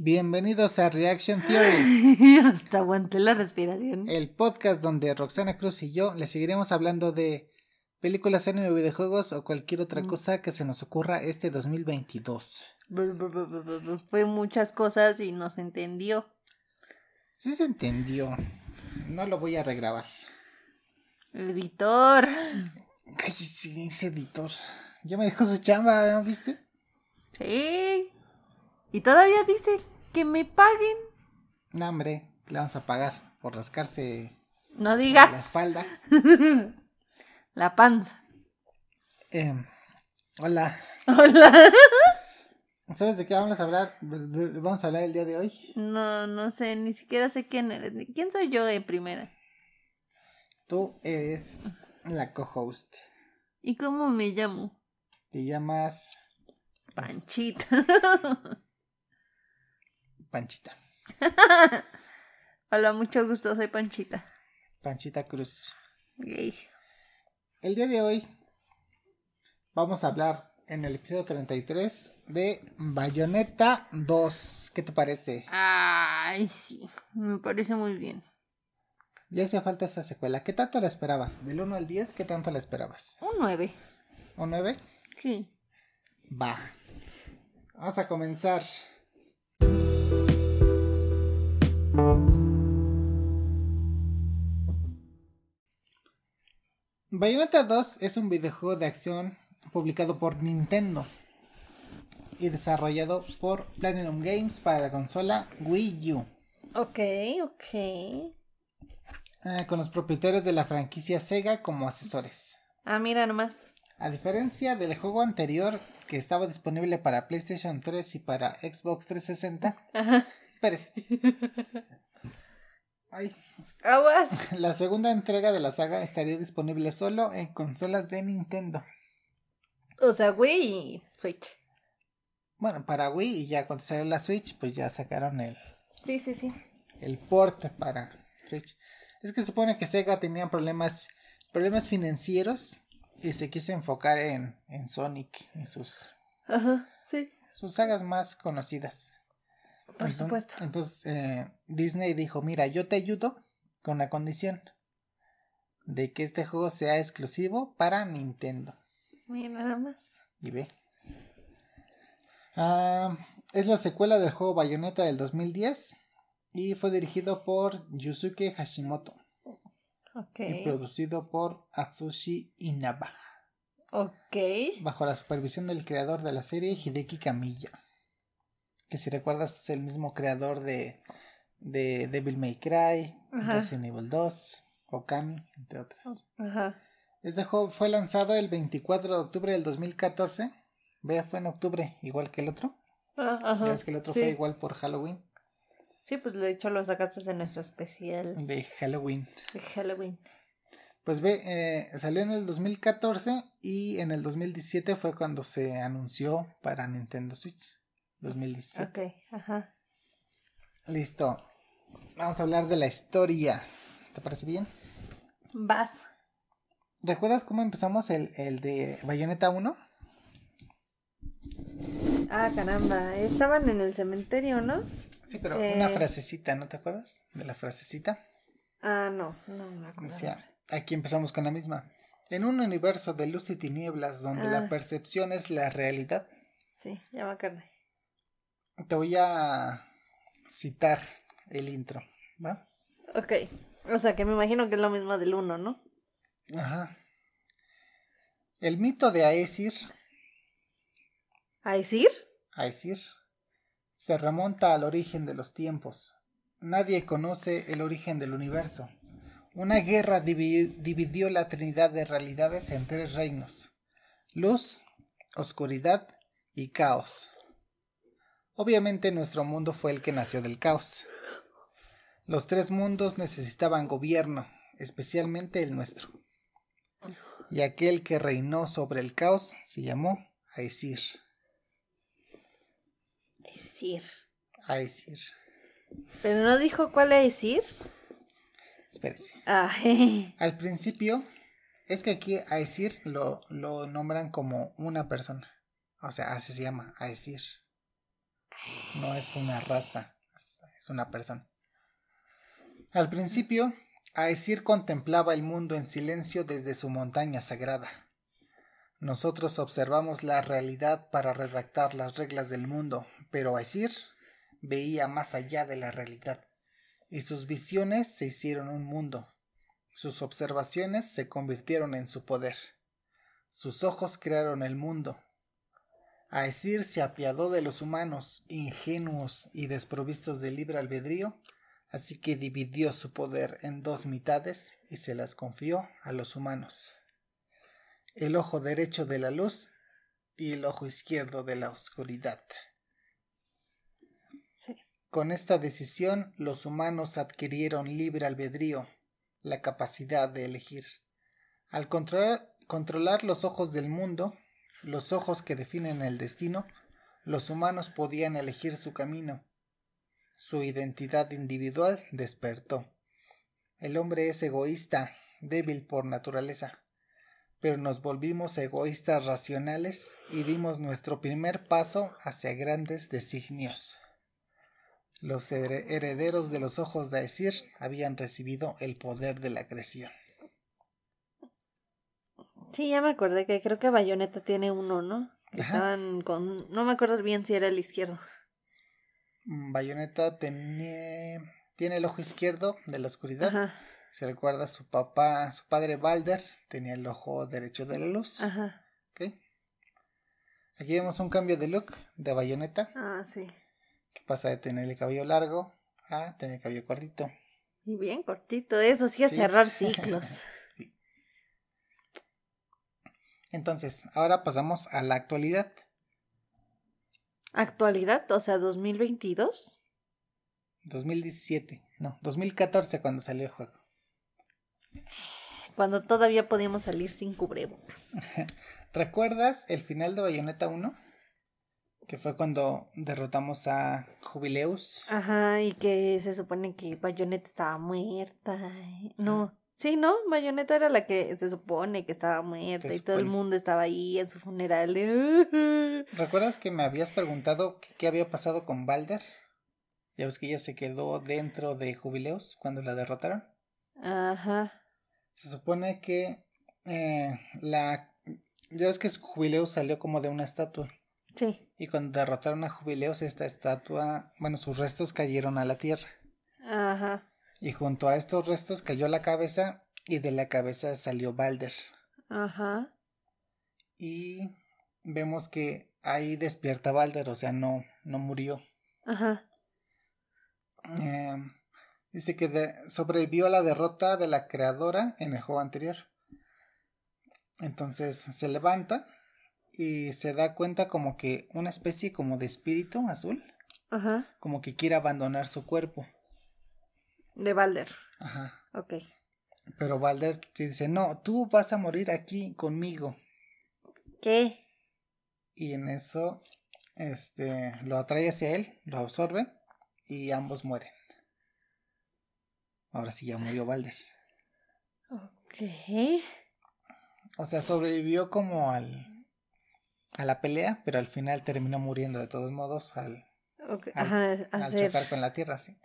Bienvenidos a Reaction Theory. Hasta aguanté la respiración. El podcast donde Roxana Cruz y yo le seguiremos hablando de películas, anime, videojuegos o cualquier otra cosa que se nos ocurra este 2022. Fue muchas cosas y no se entendió. Sí se entendió. No lo voy a regrabar. Editor. Cállese, ese editor. Ya me dejó su chamba, ¿no viste? Sí. Y todavía dice que me paguen. No, hombre, le vamos a pagar por rascarse no digas. la espalda. la panza. Eh, hola. Hola. ¿Sabes de qué vamos a hablar? ¿Vamos a hablar el día de hoy? No, no sé, ni siquiera sé quién eres. ¿Quién soy yo de primera? Tú eres la co-host. ¿Y cómo me llamo? Te llamas... Panchita. Panchita. Hola, mucho gusto, soy Panchita. Panchita Cruz. Yay. El día de hoy vamos a hablar en el episodio 33 de Bayonetta 2. ¿Qué te parece? Ay, sí, me parece muy bien. Ya hacía falta esa secuela. ¿Qué tanto la esperabas? Del 1 al 10, ¿qué tanto la esperabas? Un 9. ¿Un 9? Sí. Va. Vamos a comenzar. Bayonetta 2 es un videojuego de acción publicado por Nintendo y desarrollado por Platinum Games para la consola Wii U. Ok, ok. Eh, con los propietarios de la franquicia Sega como asesores. Ah, mira nomás. A diferencia del juego anterior que estaba disponible para PlayStation 3 y para Xbox 360. Ajá. Espérese. Ay. Aguas. La segunda entrega de la saga estaría disponible solo en consolas de Nintendo. O sea, Wii y Switch. Bueno, para Wii y ya cuando salió la Switch, pues ya sacaron el, Sí, sí, sí. el port para Switch. Es que supone que Sega tenía problemas, problemas financieros y se quiso enfocar en, en Sonic y sus, Ajá, sí. sus sagas más conocidas. Por Entonces- supuesto. Entonces eh, Disney dijo, mira, yo te ayudo con la condición de que este juego sea exclusivo para Nintendo. Mira nada más. Y ve. Ah, es la secuela del juego Bayonetta del 2010 y fue dirigido por Yusuke Hashimoto y producido por Atsushi Inaba Ok. bajo la supervisión del creador de la serie Hideki Kamiya que si recuerdas es el mismo creador de, de Devil May Cry, Ajá. Resident Evil 2, Okami, entre otras. Ajá. Este juego fue lanzado el 24 de octubre del 2014. Vea, fue en octubre, igual que el otro. Ah, Ajá. Ya ves que el otro sí. fue igual por Halloween. Sí, pues de hecho lo sacaste en nuestro especial De Halloween. de Halloween. Pues ve, eh, salió en el 2014 y en el 2017 fue cuando se anunció para Nintendo Switch. 2017. Ok, ajá. Listo. Vamos a hablar de la historia. ¿Te parece bien? Vas. ¿Recuerdas cómo empezamos el, el de Bayonetta 1? Ah, caramba. Estaban en el cementerio, ¿no? Sí, pero Eh. una frasecita, ¿no te acuerdas? De la frasecita. Ah, no. No me acuerdo. Decía, aquí empezamos con la misma. En un universo de luz y tinieblas donde la Ah. percepción es la realidad, Sí, ya me acordé. Te voy a citar el intro, ¿va? Ok. O sea, que me imagino que es lo mismo del uno, ¿no? Ajá. El mito de Aesir, ¿A decir? Aesir, se remonta al origen de los tiempos. Nadie conoce el origen del universo. Una guerra divi- dividió la trinidad de realidades en tres reinos. Luz, oscuridad y caos. Obviamente nuestro mundo fue el que nació del caos. Los tres mundos necesitaban gobierno, especialmente el nuestro. Y aquel que reinó sobre el caos se llamó Aesir. Decir. Aesir. Pero no dijo cuál es decir. Espérese. Ah. Al principio, es que aquí Aesir lo, lo nombran como una persona. O sea, así se llama, Aesir. No es una raza, es una persona. Al principio, Aesir contemplaba el mundo en silencio desde su montaña sagrada. Nosotros observamos la realidad para redactar las reglas del mundo, pero Aesir veía más allá de la realidad, y sus visiones se hicieron un mundo. Sus observaciones se convirtieron en su poder. Sus ojos crearon el mundo. Aesir se apiadó de los humanos, ingenuos y desprovistos de libre albedrío, así que dividió su poder en dos mitades y se las confió a los humanos. El ojo derecho de la luz y el ojo izquierdo de la oscuridad. Sí. Con esta decisión los humanos adquirieron libre albedrío, la capacidad de elegir. Al controlar, controlar los ojos del mundo, los ojos que definen el destino, los humanos podían elegir su camino. Su identidad individual despertó. El hombre es egoísta, débil por naturaleza, pero nos volvimos egoístas racionales y dimos nuestro primer paso hacia grandes designios. Los her- herederos de los ojos de Aesir habían recibido el poder de la creación. Sí, ya me acordé que creo que Bayonetta tiene uno, ¿no? Estaban con... No me acuerdo bien si era el izquierdo. Mm, Bayonetta tiene, tiene el ojo izquierdo de la oscuridad. Ajá, Se recuerda a su papá, su padre Balder tenía el ojo derecho de la luz. ajá. ¿ok? Aquí vemos un cambio de look de Bayonetta, Ah, sí. que pasa de tener el cabello largo a tener el cabello cortito. Y bien cortito, eso sí es Sí. cerrar ciclos. Entonces, ahora pasamos a la actualidad. Actualidad, o sea, 2022. 2017, no, 2014 cuando salió el juego. Cuando todavía podíamos salir sin cubrebocas. ¿Recuerdas el final de Bayonetta 1? Que fue cuando derrotamos a Jubileus. Ajá, y que se supone que Bayonetta estaba muerta. No, sí, ¿no? Bayonetta era la que se supone que estaba muerta y todo el mundo estaba ahí en su funeral. de, ¿Recuerdas que me habías preguntado qué, había pasado con Balder? Ya ves que ella se quedó dentro de Jubileus cuando la derrotaron. Ajá. Se supone que eh, la... Ya ves que Jubileus salió como de una estatua. Sí. Y cuando derrotaron a Jubileus, esta estatua, bueno, sus restos cayeron a la tierra. Ajá. Y junto a estos restos cayó la cabeza y de la cabeza salió Balder. Ajá. Y vemos que ahí despierta Balder, o sea, no, no murió. Ajá. Eh, dice que de- sobrevivió a la derrota de la creadora en el juego anterior. Entonces se levanta y se da cuenta como que una especie como de espíritu azul, Ajá. como que quiere abandonar su cuerpo. De Balder. Ajá. Ok. Pero Balder sí dice, no, tú vas a morir aquí conmigo. ¿Qué? Y en eso, este, lo atrae hacia él, lo absorbe y ambos mueren. Ahora sí ya murió Balder. Ok. O sea, sobrevivió como al a la pelea, pero al final terminó muriendo de todos modos al, Al- Ajá, al chocar con la tierra, sí.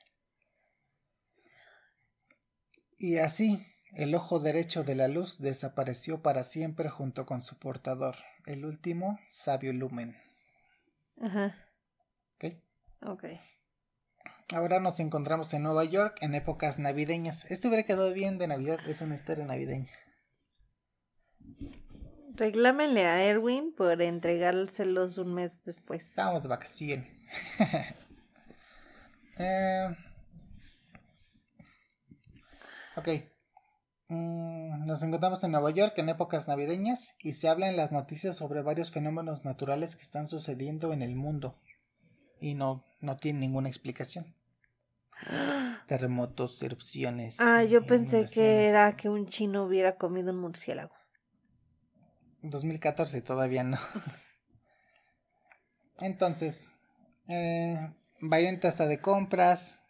Y así, el ojo derecho de la luz desapareció para siempre junto con su portador, el último sabio lumen. Ajá. ¿ok? Ok. Ahora nos encontramos en Nueva York en épocas navideñas. Esto hubiera quedado bien de Navidad, es una historia navideña. Reclámenle a Erwin por entregárselos un mes después. Estábamos de vacaciones. Eh, ok. Mm, nos encontramos en Nueva York en épocas navideñas y se habla en las noticias sobre varios fenómenos naturales que están sucediendo en el mundo y no, no tienen ninguna explicación. Terremotos, erupciones. Ah, yo pensé que era que un chino hubiera comido un murciélago. 2014 todavía no. Entonces, eh, Bayonetta está de compras,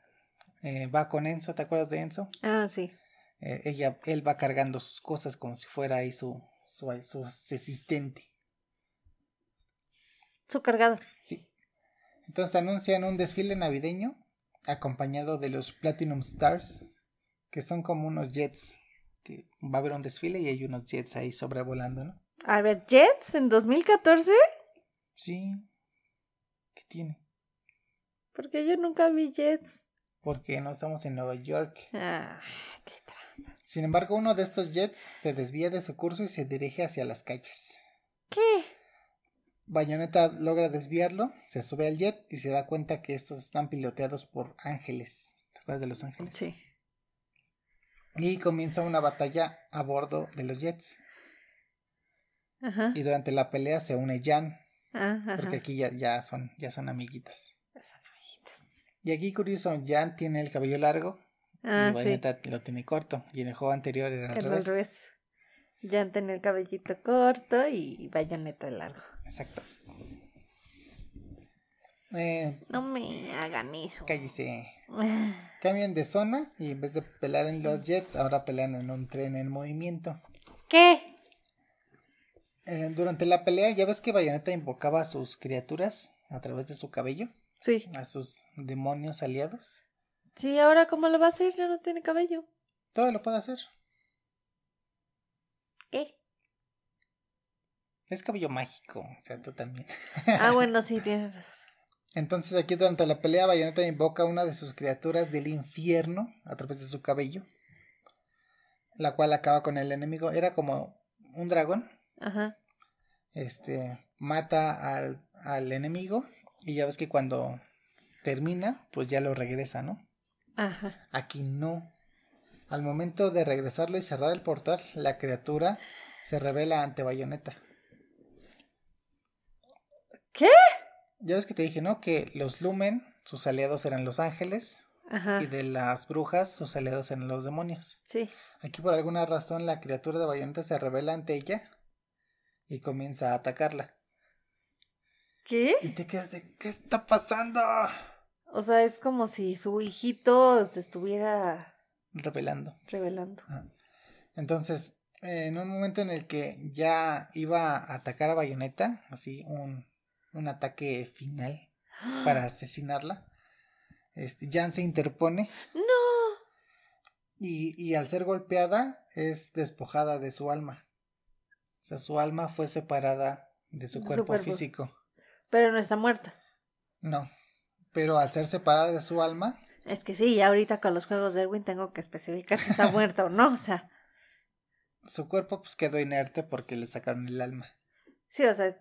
eh, va con Enzo, ¿te acuerdas de Enzo? Ah, sí. Eh, ella, él va cargando sus cosas como si fuera ahí su, su, su asistente. Su cargador. Sí. Entonces anuncian un desfile navideño acompañado de los Platinum Stars, que son como unos jets, que va a haber un desfile y hay unos jets ahí sobrevolando, ¿no? A ver, Jets en 2014. Sí. ¿Qué tiene? Porque yo nunca vi Jets. Porque no estamos en Nueva York. Ah, qué trampa. Sin embargo, uno de estos jets se desvía de su curso y se dirige hacia las calles. ¿Qué? Bayonetta logra desviarlo, se sube al jet y se da cuenta que estos están piloteados por ángeles. ¿Te acuerdas de los ángeles? Sí. Y comienza una batalla a bordo de los jets. Ajá. Y durante la pelea se une Jan, Ajá. porque aquí ya, ya son, ya son amiguitas. Y aquí curioso, Jan tiene el cabello largo Ah, y sí. Bayonetta lo tiene corto. Y en el juego anterior era al Era revés. revés. Jan tenía el cabellito corto y bayoneta largo. Exacto. Eh, No me hagan eso. cállese. Ah, Cambian de zona y en vez de pelear en los jets, ahora pelean en un tren en movimiento. ¿Qué? Eh, durante la pelea, ya ves que Bayonetta invocaba a sus criaturas a través de su cabello, Sí. a sus demonios aliados. Sí, ahora cómo lo va a hacer, ya no tiene cabello. Todo lo puede hacer. ¿Qué? Es cabello mágico, o sea, tú también. Ah, bueno, sí, tienes razón. Entonces aquí durante la pelea, Bayonetta invoca a una de sus criaturas del infierno a través de su cabello, la cual acaba con el enemigo. Era como un dragón, Ajá. este, mata al, al enemigo y ya ves que cuando termina, pues ya lo regresa, ¿no? Ajá. Aquí no. Al momento de regresarlo y cerrar el portal, la criatura se revela ante Bayonetta. ¿Qué? Ya ves que te dije, ¿no? Que los Lumen, sus aliados eran los ángeles, Ajá. y de las brujas, sus aliados eran los demonios. Sí. Aquí por alguna razón la criatura de Bayonetta se revela ante ella y comienza a atacarla. ¿Qué? Y te quedas de, ¿qué está pasando? O sea, es como si su hijito se estuviera Revelando. revelando. Entonces, eh, en un momento en el que ya iba a atacar a Bayonetta, así un, un ataque final para asesinarla, este, Jan se interpone No. y, y al ser golpeada es despojada de su alma. O sea, su alma fue separada de su cuerpo. físico. Pero no está muerta. No, pero al ser separada de su alma, Es que sí, ya ahorita con los juegos de Erwin tengo que especificar si está muerta o no. O sea, su cuerpo pues quedó inerte porque le sacaron el alma. sí, o sea,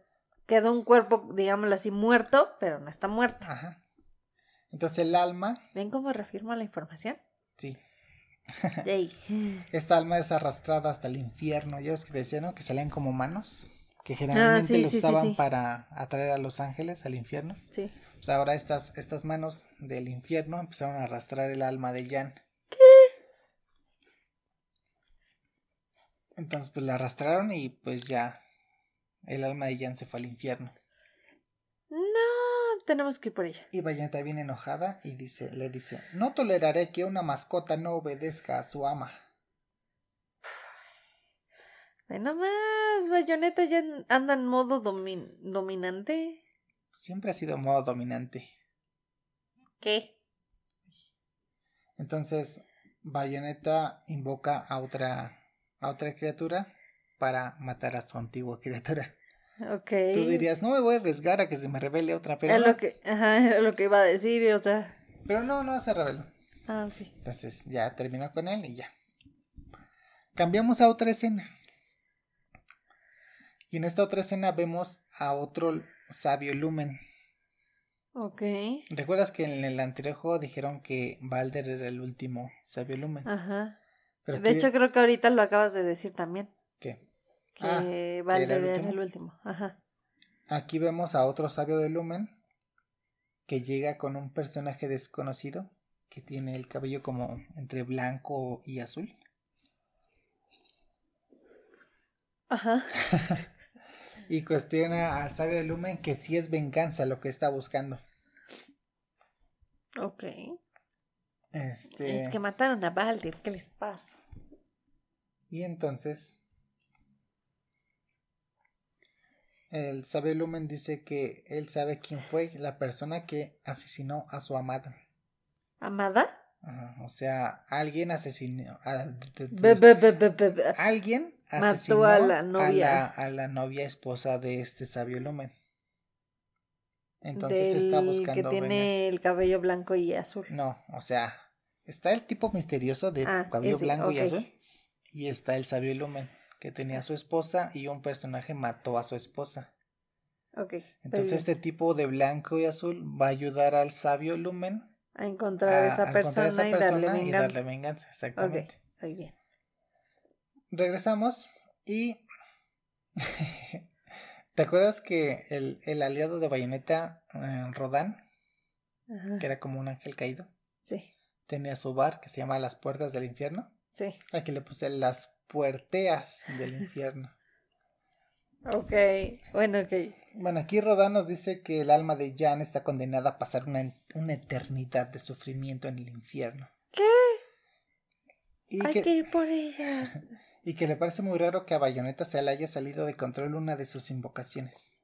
quedó un cuerpo, digámoslo así, muerto, pero no está muerta. Ajá. Entonces el alma, ¿Ven cómo reafirma la información? sí, Yay. Esta alma es arrastrada hasta el infierno. Ya ves que decían, ¿no? Que salían como manos. Que generalmente Ah, sí, los sí, sí, usaban sí. para atraer a los ángeles al infierno. Sí. Pues ahora estas, estas manos del infierno empezaron a arrastrar el alma de Jan. Entonces pues la arrastraron y pues ya el alma de Jan se fue al infierno. No, tenemos que ir por ella. Y Bayonetta viene enojada y dice, le dice, no toleraré que una mascota no obedezca a su ama. Ve nomás, Bayonetta ya anda en modo domin- dominante. Siempre ha sido modo dominante. ¿Qué? Entonces, Bayonetta invoca a otra, a otra criatura para matar a su antigua criatura. Ok. Tú dirías, no me voy a arriesgar a que se me revele otra, pero es no, lo que, ajá, era lo que iba a decir, o sea. pero no, no se reveló. Ah, ok. Entonces ya terminó con él y ya. Cambiamos a otra escena. Y en esta otra escena vemos a otro sabio Lumen. Ok. ¿Recuerdas que en el anterior juego dijeron que Balder era el último sabio Lumen? Ajá. Pero de hecho, creo que ahorita lo acabas de decir también. ¿qué? Que Ah, Balder ¿era el era último? el último. Ajá. Aquí vemos a otro sabio de Lumen que llega con un personaje desconocido que tiene el cabello como entre blanco y azul. Ajá. Y cuestiona al sabio de Lumen que si es venganza lo que está buscando. Ok. Este, Es que mataron a Balder, ¿qué les pasa? Y entonces el sabio Lumen dice que él sabe quién fue la persona que asesinó a su amada. ¿Amada? Ajá, o sea, alguien asesinó. a- Be- be- be- alguien Mató asesinó a la A novia. la, a la novia esposa de este sabio Lumen. Entonces está del buscando. que venganza. tiene el cabello blanco y azul. No, o sea, está el tipo misterioso de Ah, cabello ese, blanco y azul. Y está el sabio Lumen, que tenía a su esposa y un personaje mató a su esposa. Ok. Entonces muy este tipo de blanco y azul va a ayudar al sabio Lumen. A encontrar a esa a persona, encontrar y darle y venganza. darle venganza. Exactamente. Muy bien. Regresamos y... ¿Te acuerdas que el, el aliado de Bayonetta, eh, Rodán, Ajá. que era como un ángel caído, Sí, tenía su bar que se llama Las Puertas del Infierno? sí. Aquí le puse las puerteas del infierno. Ok, bueno, ok. Bueno, aquí Rodán nos dice que el alma de Jan está condenada a pasar una, una eternidad de sufrimiento en el infierno. ¿Qué? Y Hay que, que ir por ella. y que le parece muy raro que a Bayonetta se le haya salido de control una de sus invocaciones.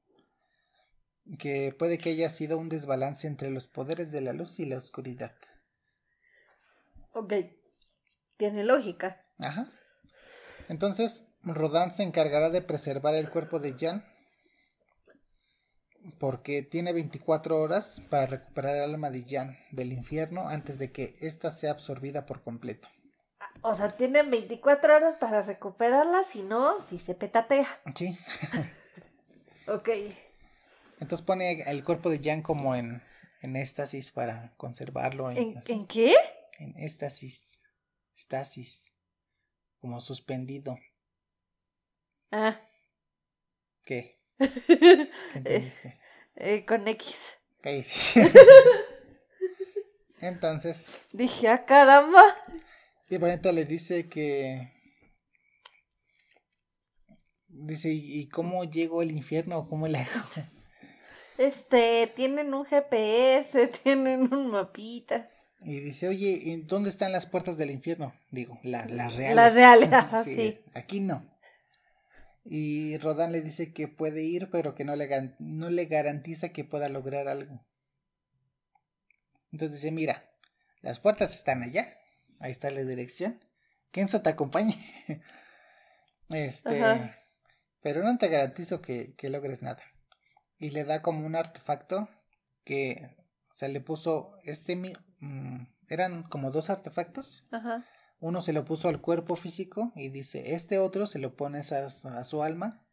Que puede que haya sido un desbalance entre los poderes de la luz y la oscuridad. Ok. Tiene lógica. Ajá. Entonces, Rodán se encargará de preservar el cuerpo de Jan. Porque tiene 24 horas para recuperar el alma de Jan del infierno antes de que ésta sea absorbida por completo. O sea, tienen 24 horas para recuperarla, si no, si se petatea. Sí. Ok. Entonces pone el cuerpo de Jan como en, en éxtasis para conservarlo. En, ¿En. ¿en qué? en éxtasis. Estasis. Como suspendido. Ah. ¿Qué? ¿Qué entendiste? Eh, con X. Entonces, Dije, ah, caramba. y Bayonetta le dice que. Dice, ¿y cómo llego al infierno? ¿Cómo le hago? Este, tienen un GPS, tienen un mapita. Y dice, oye, ¿y ¿dónde están las puertas del infierno? Digo, la- las reales. Las reales, sí. Aquí no. Y Rodán le dice que puede ir, pero que no le, no le garantiza que pueda lograr algo. Entonces dice, mira, las puertas están allá. Ahí está la dirección. Kenzo te acompañe. Este, Ajá. pero no te garantizo que, que logres nada. Y le da como un artefacto que, o sea, le puso este, mi- mm, eran como dos artefactos. Ajá. Uno se lo puso al cuerpo físico y dice, este otro se lo pones a, su- a su alma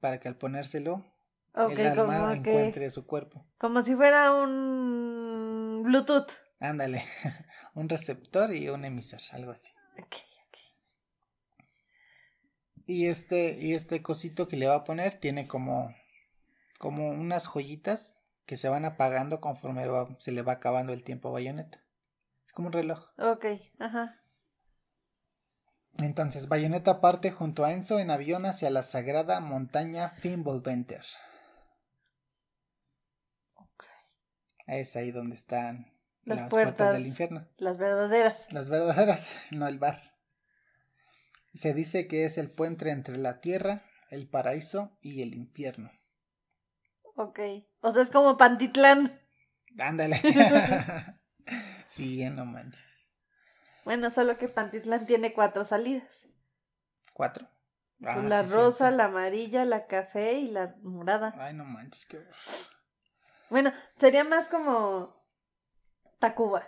para que al ponérselo el alma como que. encuentre su cuerpo. Como si fuera un Bluetooth. Ándale, un receptor y un emisor, algo así. Y este, y este cosito que le va a poner tiene como, como unas joyitas que se van apagando conforme va- se le va acabando el tiempo a Bayonetta. Es como un reloj. Ok, ajá. Entonces, Bayonetta parte junto a Enzo en avión hacia la sagrada montaña Fimbulventer. Es ahí donde están Las las, puertas. puertas. del infierno. Las verdaderas. Las verdaderas, no el bar. Se dice que es el puente entre la tierra, el paraíso y el infierno. Ok. O sea, es como Pantitlán. Ándale. sí, no manches. Bueno, solo que Pantitlán tiene cuatro salidas. ¿Cuatro? Ah, la sí, rosa, la amarilla, la café y la morada. Ay, no manches, qué. Bueno, sería más como Tacuba.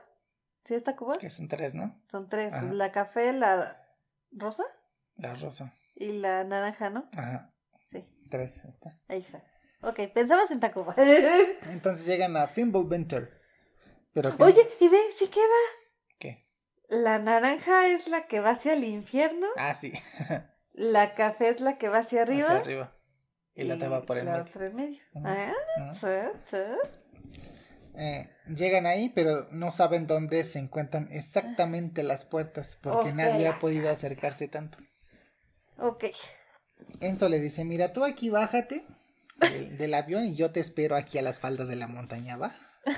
¿Sí es Tacuba? Que son tres, ¿no? Son tres. Ajá. La café, la rosa La rosa. y la naranja, ¿no? Ajá. Sí, Tres, ahí está. ahí está. Ok, pensamos en Tacuba. Entonces llegan a Fimbulventer. Pero ¿qué? Oye, y ve, si queda. La naranja es la que va hacia el infierno. Ah, sí. La café es la que va hacia arriba. Hacia arriba. Y la otra va por el la medio. otra en medio. Ujú. Ah, Ujú. sí, sí. Eh, llegan ahí, pero no saben dónde se encuentran exactamente las puertas, porque nadie ha podido acercarse tanto. Ok. Enzo le dice, mira, tú aquí bájate del, del avión y yo te espero aquí a las faldas de la montaña, ¿va?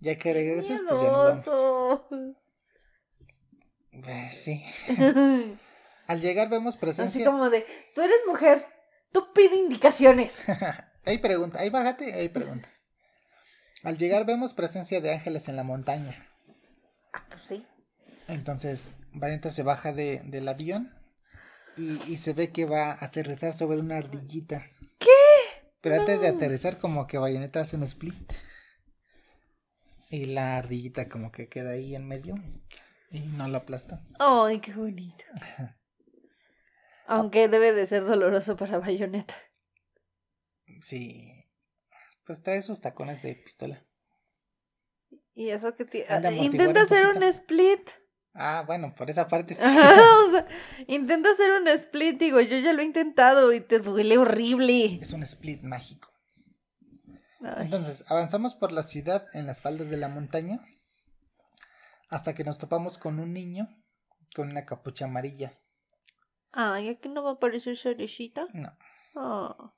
Ya que regreses, pues ya nos vamos. Eh, sí. Al llegar vemos Así presencia. como de, tú eres mujer, Tú pide indicaciones. Hay preguntas, ahí bájate, hay preguntas. Al llegar vemos presencia de ángeles en la montaña. Ah, pues sí. Entonces, Bayonetta se baja de, del avión y, y se ve que va a aterrizar sobre una ardillita. ¿Qué? Pero antes de aterrizar, como que Bayonetta hace un split. Y la ardillita como que queda ahí en medio. Y no lo aplasta. Ay, qué bonito. Aunque debe de ser doloroso para Bayonetta. Sí. Pues trae sus tacones de pistola. Y eso que de amortiguar Intenta hacer un split. Ah, bueno, por esa parte sí. o sea, intenta hacer un split, digo, yo ya lo he intentado y te duele horrible. Es un split mágico. Ay, Entonces, avanzamos por la ciudad en las faldas de la montaña hasta que nos topamos con un niño con una capucha amarilla. Ay, aquí no va a aparecer Cerecita. No. Ah,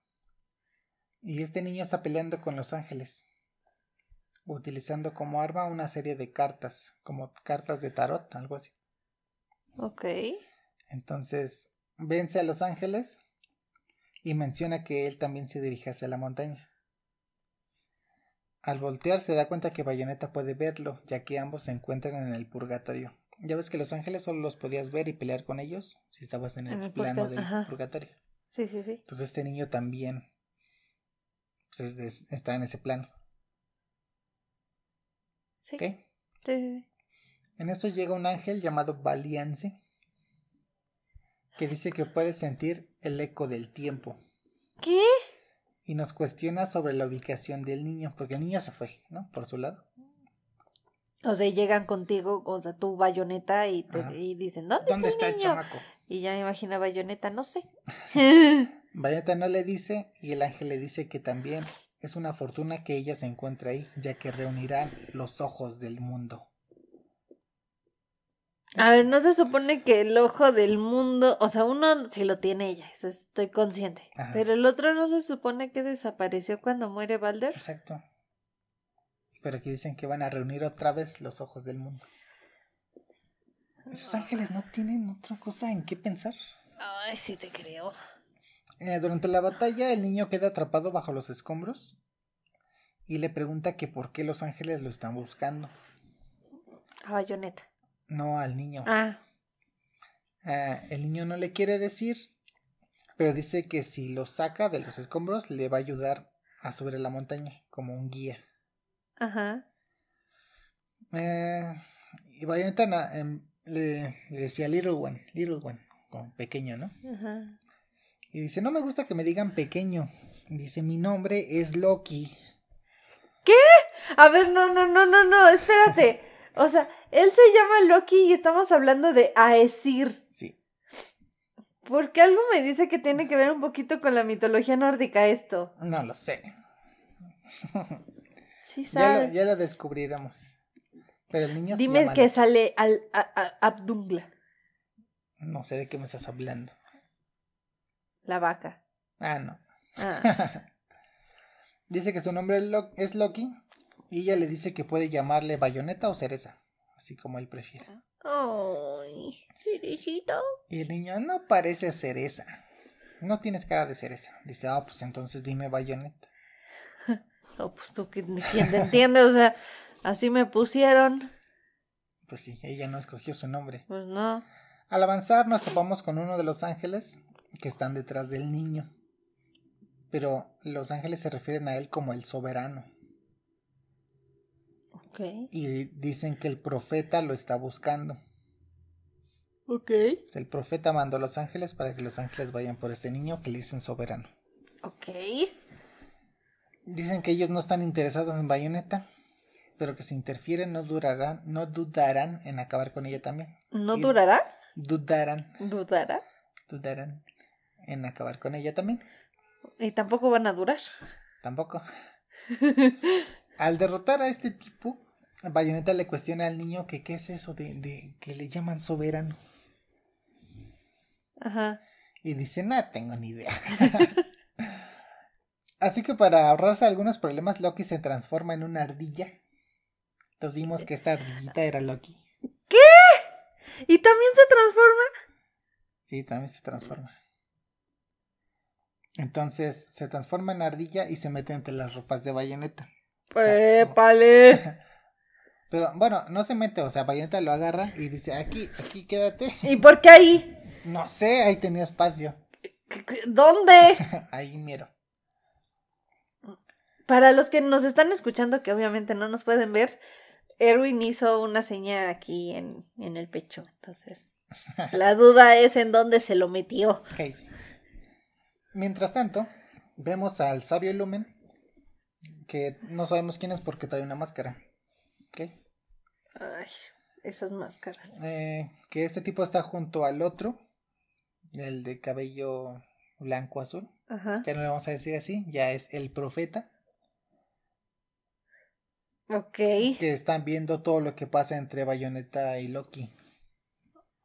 Y este niño está peleando con los ángeles, utilizando como arma una serie de cartas, como cartas de tarot, algo así. ok. Entonces, vence a los ángeles y menciona que él también se dirige hacia la montaña. Al voltear se da cuenta que Bayonetta puede verlo, ya que ambos se encuentran en el purgatorio. Ya ves que los ángeles solo los podías ver y pelear con ellos si estabas en el, En el plano del ajá. purgatorio. Sí, sí, sí. Entonces este niño también pues, es de- está en ese plano. Sí, ¿ok? sí, sí, sí. En esto llega un ángel llamado Valiance que dice que puede sentir el eco del tiempo ¿Qué? Y nos cuestiona sobre la ubicación del niño, porque el niño se fue, ¿no? Por su lado. O sea, llegan contigo, o sea, tu bayoneta y, te, y dicen, ¿dónde, ¿Dónde está está el el niño? chamaco? Y ya me imagino bayoneta, no sé. Bayonetta no le dice y el ángel le dice que también es una fortuna que ella se encuentre ahí, ya que reunirán los ojos del mundo. A ver, no se supone que el ojo del mundo, o sea, uno sí lo tiene ella, eso estoy consciente. Ajá. Pero el otro no se supone que desapareció cuando muere Balder. Exacto. Pero aquí dicen que van a reunir otra vez los ojos del mundo. Esos ángeles no tienen otra cosa en qué pensar. Ay, sí te creo. Eh, durante la batalla, el niño queda atrapado bajo los escombros y le pregunta que por qué los ángeles lo están buscando. A bayoneta. No al niño. Ah, Ah, el niño no le quiere decir, pero dice que si lo saca de los escombros le va a ayudar a subir la montaña como un guía. ajá. Eh, y Bayonetta na- em, le, le decía Little One, Little One, como pequeño, ¿no? Ajá. Y dice, no me gusta que me digan pequeño. Dice, mi nombre es Loki. A ver, no, no, no, no, no, espérate. O sea, él se llama Loki y estamos hablando de Aesir. Sí. Porque algo me dice que tiene que ver un poquito con la mitología nórdica esto. No lo sé. Sí, Ya lo, sabes. ya lo descubriremos. Pero el niño Dime que sale al a- a- Abdungla, No sé de qué me estás hablando. la vaca. Ah, no. Ah. dice que su nombre es Lo- es Loki y ella le dice que puede llamarle Bayonetta o Cereza, así como él prefiera. Ay, cerecita. Y el niño no parece cereza. No tienes cara de cereza. Dice, ah, pues entonces dime Bayonetta. Oh, pues tú, ¿quién quién te entiende? O sea, así me pusieron. Pues sí, ella no escogió su nombre. Pues no. Al avanzar nos topamos con uno de los ángeles que están detrás del niño. Pero los ángeles se refieren a él como el soberano. Y dicen que el profeta lo está buscando. Ok. El profeta mandó a los ángeles para que los ángeles vayan por este niño que le dicen soberano. Ok. Dicen que ellos no están interesados en Bayonetta, pero que si interfieren no durarán, no dudarán en acabar con ella también. ¿No Y- durará? Dudarán, ¿Dudará? dudarán en acabar con ella también. Y tampoco van a durar. Tampoco. Al derrotar a este tipo, Bayonetta le cuestiona al niño que qué es eso de, de que le llaman soberano. Ajá. Y dice, no tengo ni idea. Así que para ahorrarse algunos problemas, Loki se transforma en una ardilla. Entonces vimos que esta ardillita era Loki. ¿Y también se transforma? Sí, también se transforma. Entonces se transforma en ardilla y se mete entre las ropas de bayoneta. ¡Épale! Pero bueno, no se mete, o sea, bayoneta lo agarra y dice, aquí, aquí quédate. ¿Y por qué ahí? No sé, ahí tenía espacio. ¿Dónde? ahí miro. Para los que nos están escuchando, que obviamente no nos pueden ver, Erwin hizo una seña aquí en, en el pecho. Entonces, la duda es en dónde se lo metió. Okay. Mientras tanto, vemos al sabio Lumen, que no sabemos quién es porque trae una máscara. ¿Ok? Ay, esas máscaras. Eh, que este tipo está junto al otro, el de cabello blanco azul. Ajá. Ya no le vamos a decir así, ya es el profeta. Ok. Que están viendo todo lo que pasa entre Bayonetta y Loki.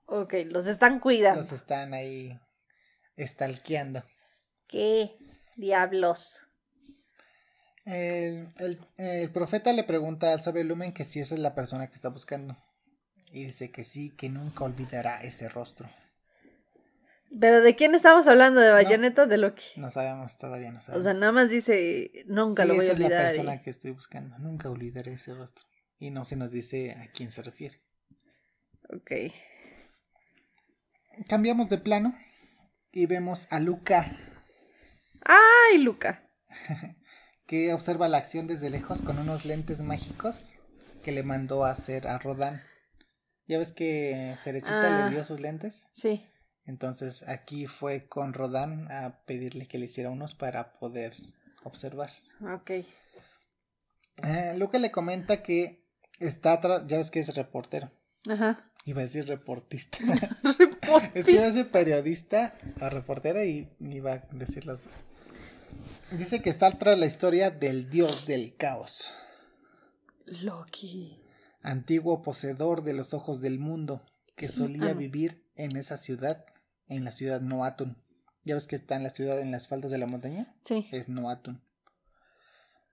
Ok, los están cuidando. Los están ahí estalqueando. ¿Qué diablos? El, el, el, profeta le pregunta al sabio Lumen que si esa es la persona que está buscando. Y dice que sí, que nunca olvidará ese rostro. ¿Pero de quién estamos hablando? ¿De Bayonetta o de Loki? No sabemos, todavía no sabemos. O sea, nada más dice, nunca sí, lo voy esa a olvidar. es la persona y... que estoy buscando. Nunca olvidaré ese rostro. Y no se nos dice a quién se refiere. Ok. Cambiamos de plano y vemos a Luca. ¡Ay, Luca! que observa la acción desde lejos con unos lentes mágicos que le mandó a hacer a Rodan. ¿Ya ves que Cerecita Ah. le dio sus lentes? Sí. Entonces aquí fue con Rodan a pedirle que le hiciera unos para poder observar. Ok. Eh, Luca le comenta que está atrás, ya ves que es reportero. Ajá. Iba a decir reportista. es Reportista. que hace periodista o reportera y iba a decir los dos. Dice que está tras la historia del dios del caos, Loki. antiguo poseedor de los ojos del mundo, que solía Ah. vivir en esa ciudad, en la ciudad Noatun. Ya ves que está en la ciudad en las faldas de la montaña, Sí. es Noatun.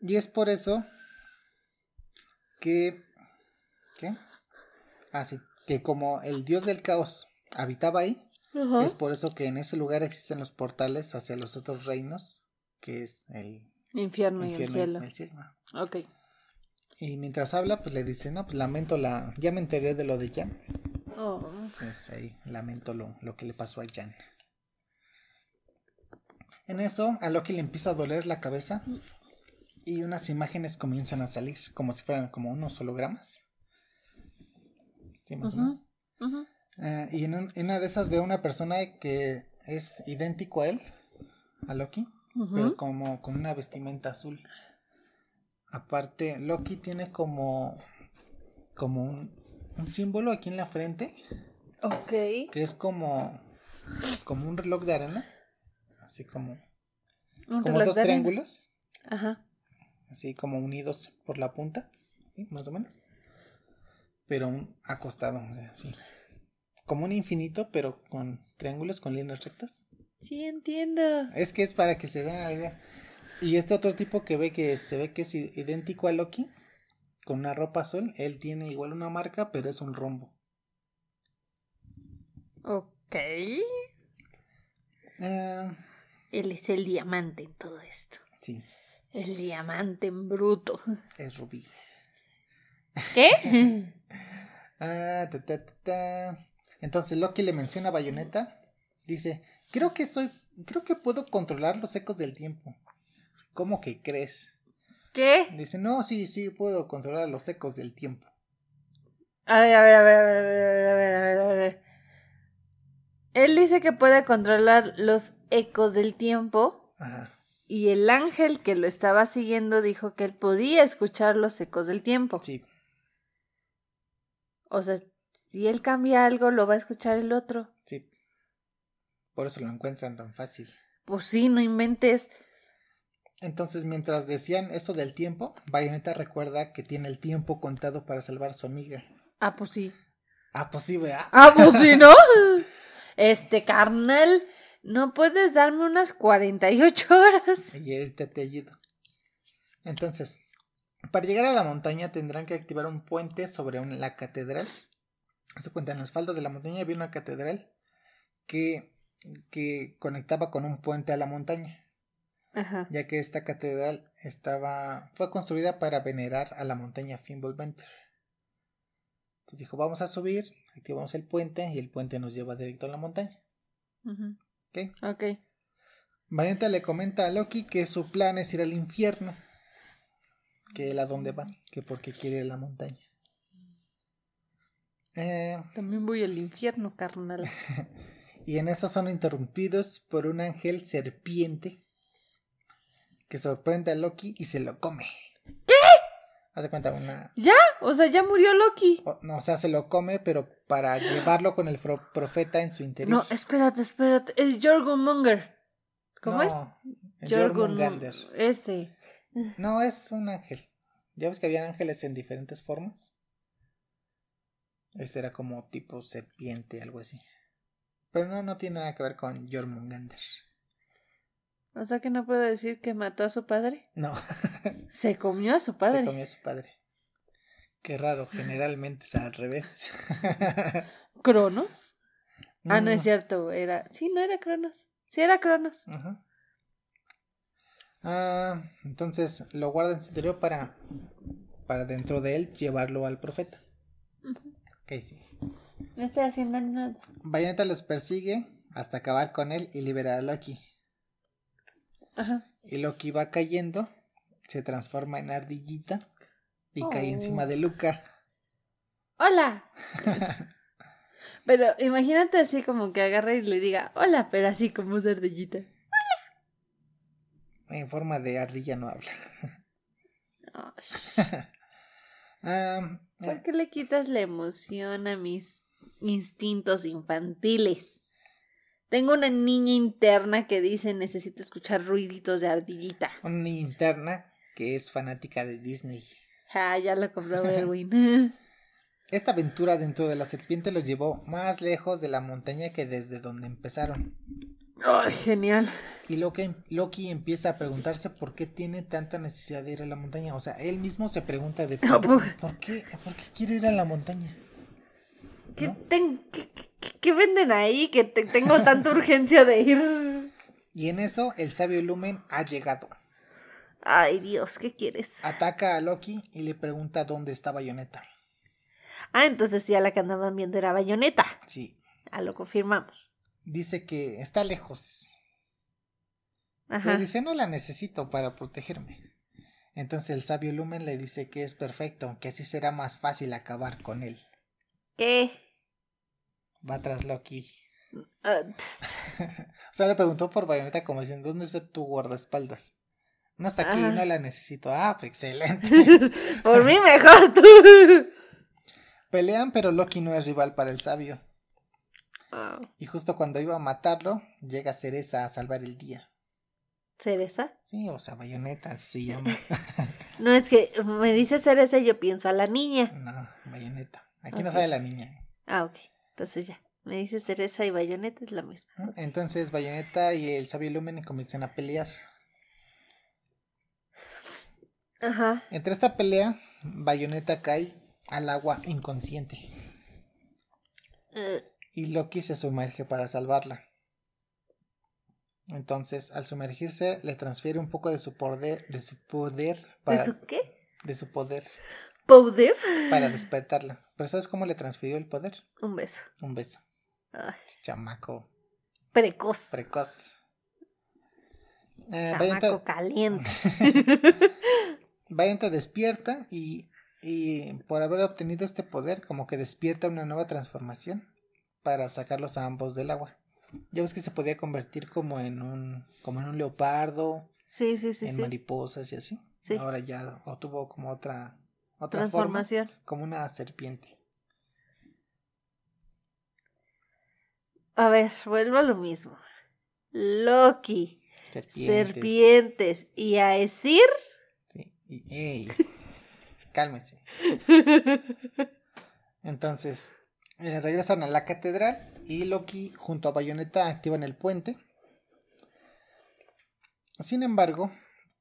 Y es por eso que... ¿Qué? Ah, sí, que como el dios del caos habitaba ahí, es por eso que en ese lugar existen los portales hacia los otros reinos, que es el Infierno, y el cielo. y el cielo. Ok. Y mientras habla, pues le dice, no, pues lamento la... Ya me enteré de lo de Jan. Oh. Pues ahí lamento lo, lo que le pasó a Jan. En eso, a Loki le empieza a doler la cabeza y unas imágenes comienzan a salir, como si fueran como unos hologramas. ¿Sí, más o. Eh, y en, un- en una de esas veo una persona que es idéntico a él, a Loki, Pero como con una vestimenta azul. Aparte, Loki tiene como, como un, un símbolo aquí en la frente, Ok. que es como, como un reloj de arena, así como, Un como dos triángulos, Ajá. así como unidos por la punta, ¿sí? más o menos, pero un acostado, o sea, así. Como un infinito, pero con triángulos, con líneas rectas. Sí, entiendo. Es que es para que se den la idea. Y este otro tipo que ve que se ve que es idéntico a Loki, con una ropa azul, él tiene igual una marca, pero es un rombo. Ok. Ah, Él es el diamante en todo esto. sí, El diamante en bruto. es rubí. ¿Qué? Ah, ta, ta, ta, ta. Entonces Loki le menciona a Bayonetta. Dice, creo que soy, creo que puedo controlar los ecos del tiempo. ¿Cómo que crees? ¿Qué? Dice, no, sí, sí, puedo controlar los ecos del tiempo. A ver, a ver, a ver, a ver, a ver, a ver, a ver. Él dice que puede controlar los ecos del tiempo Ajá. y el ángel que lo estaba siguiendo dijo que él podía escuchar los ecos del tiempo. Sí, O sea, si él cambia algo, lo va a escuchar el otro. sí. Por eso lo encuentran tan fácil. Pues sí, no inventes. Entonces, mientras decían eso del tiempo, Bayonetta recuerda que tiene el tiempo contado para salvar a su amiga. Ah, pues sí. Ah, pues sí, ¿verdad? Ah, pues sí, ¿no? Este, carnal, ¿no puedes darme unas 48 horas? Y ahorita te ayudo. Entonces, para llegar a la montaña tendrán que activar un puente sobre la catedral. Se cuenta, en las faldas de la montaña había una catedral que, que conectaba con un puente a la montaña. Ajá. ya que esta catedral estaba fue construida para venerar a la montaña Fimbulventr. Entonces dijo, vamos a subir, activamos el puente y el puente nos lleva directo a la montaña. Ujú. ¿ok? Ok. Valiente le comenta a Loki que su plan es ir al infierno. Que él a dónde va, que porque quiere ir a la montaña. Eh, También voy al infierno, carnal. y en eso son interrumpidos por un ángel serpiente que sorprende a Loki y se lo come. ¿Qué? Haz de cuenta, una. ¿Ya? O sea, ya murió Loki. o- no, o sea, se lo come, pero para llevarlo con el profeta en su interior. No, espérate, espérate. Es Jorgunmonger. ¿Cómo No, es? el Jorgun. Jormungandr. Ese. No, es un ángel. Ya ves que habían ángeles en diferentes formas. Este era como tipo serpiente, algo así. Pero no, no tiene nada que ver con Jormungandr. O sea que no puedo decir que mató a su padre. No, Se comió a su padre. se comió a su padre. Qué raro, generalmente es al revés. ¿Cronos? Ah, no es cierto. Era. Sí, no era Cronos. Sí, era Cronos. ajá. Ah, entonces lo guarda en su interior para, para dentro de él llevarlo al profeta. Ok, sí. No estoy haciendo nada. Bayonetta los persigue hasta acabar con él y liberar a Loki. Ajá. Y Loki va cayendo, se transforma en ardillita y cae Oh. encima de Luca. ¡Hola! pero imagínate así como que agarre y le diga hola, pero así como es ardillita. En forma de ardilla no habla. Ah, eh, ¿Por qué le quitas la emoción a mis instintos infantiles? Tengo una niña interna que dice necesito escuchar ruiditos de ardillita. una niña interna que es fanática de Disney. Ah, ya lo compró Erwin. Esta aventura dentro de la serpiente los llevó más lejos de la montaña que desde donde empezaron. Ay, genial. Y Loki, Loki empieza a preguntarse por qué tiene tanta necesidad de ir a la montaña. O sea, él mismo se pregunta de No, por, pues. ¿por qué, por qué quiere ir a la montaña. ¿Qué, ¿No? ten- qué- qué- qué venden ahí que te- tengo tanta urgencia de ir? Y en eso el sabio Lumen ha llegado. Ay, Dios, ¿qué quieres? Ataca a Loki y le pregunta dónde está Bayonetta. Ah, entonces ya la que andaban viendo era Bayonetta. Sí, Ah, lo confirmamos. dice que está lejos. Ajá. Le dice, no la necesito para protegerme. Entonces el sabio Lumen le dice que es perfecto, que así será más fácil acabar con él. ¿Qué? Va tras Loki. Ah, O sea, le preguntó por Bayonetta como diciendo, ¿dónde está tu guardaespaldas? No está aquí, no la necesito. Ah, pues excelente. por mí mejor tú. Pelean, pero Loki no es rival para el sabio. Ah, Y justo cuando iba a matarlo, llega Cereza a salvar el día. ¿Cereza? Sí, o sea, Bayonetta se llama. No, es que me dice Cereza y yo pienso a la niña. no, Bayonetta. Aquí no Ok. sabe la niña. Ah, ok. Entonces ya. Me dice Cereza y Bayonetta es la misma. Entonces Bayonetta y el sabio Lumen comienzan a pelear. Ajá. Entre esta pelea, Bayonetta cae al agua inconsciente. Eh, y Loki se sumerge para salvarla. Entonces, al sumergirse, le transfiere un poco de su poder, de su poder para, ¿De su qué? de su poder ¿Poder? para despertarla. Pero ¿sabes cómo le transfirió el poder? Un beso. Un beso. Ay, Chamaco precoz. precoz. Eh, Chamaco caliente. Bayonetta despierta y, y por haber obtenido este poder, como que despierta una nueva transformación para sacarlos a ambos del agua. Ya ves que se podía convertir como en un, como en un leopardo, Sí, sí, sí, en sí. mariposas y así. Sí. Ahora ya obtuvo como otra, otra forma, Transformación. como una serpiente. A ver, vuelvo a lo mismo. Loki, Serpientes. serpientes y Aesir. Sí. Y, ey, cálmese. Entonces, eh, regresan a la catedral y Loki junto a Bayonetta activan el puente. Sin embargo,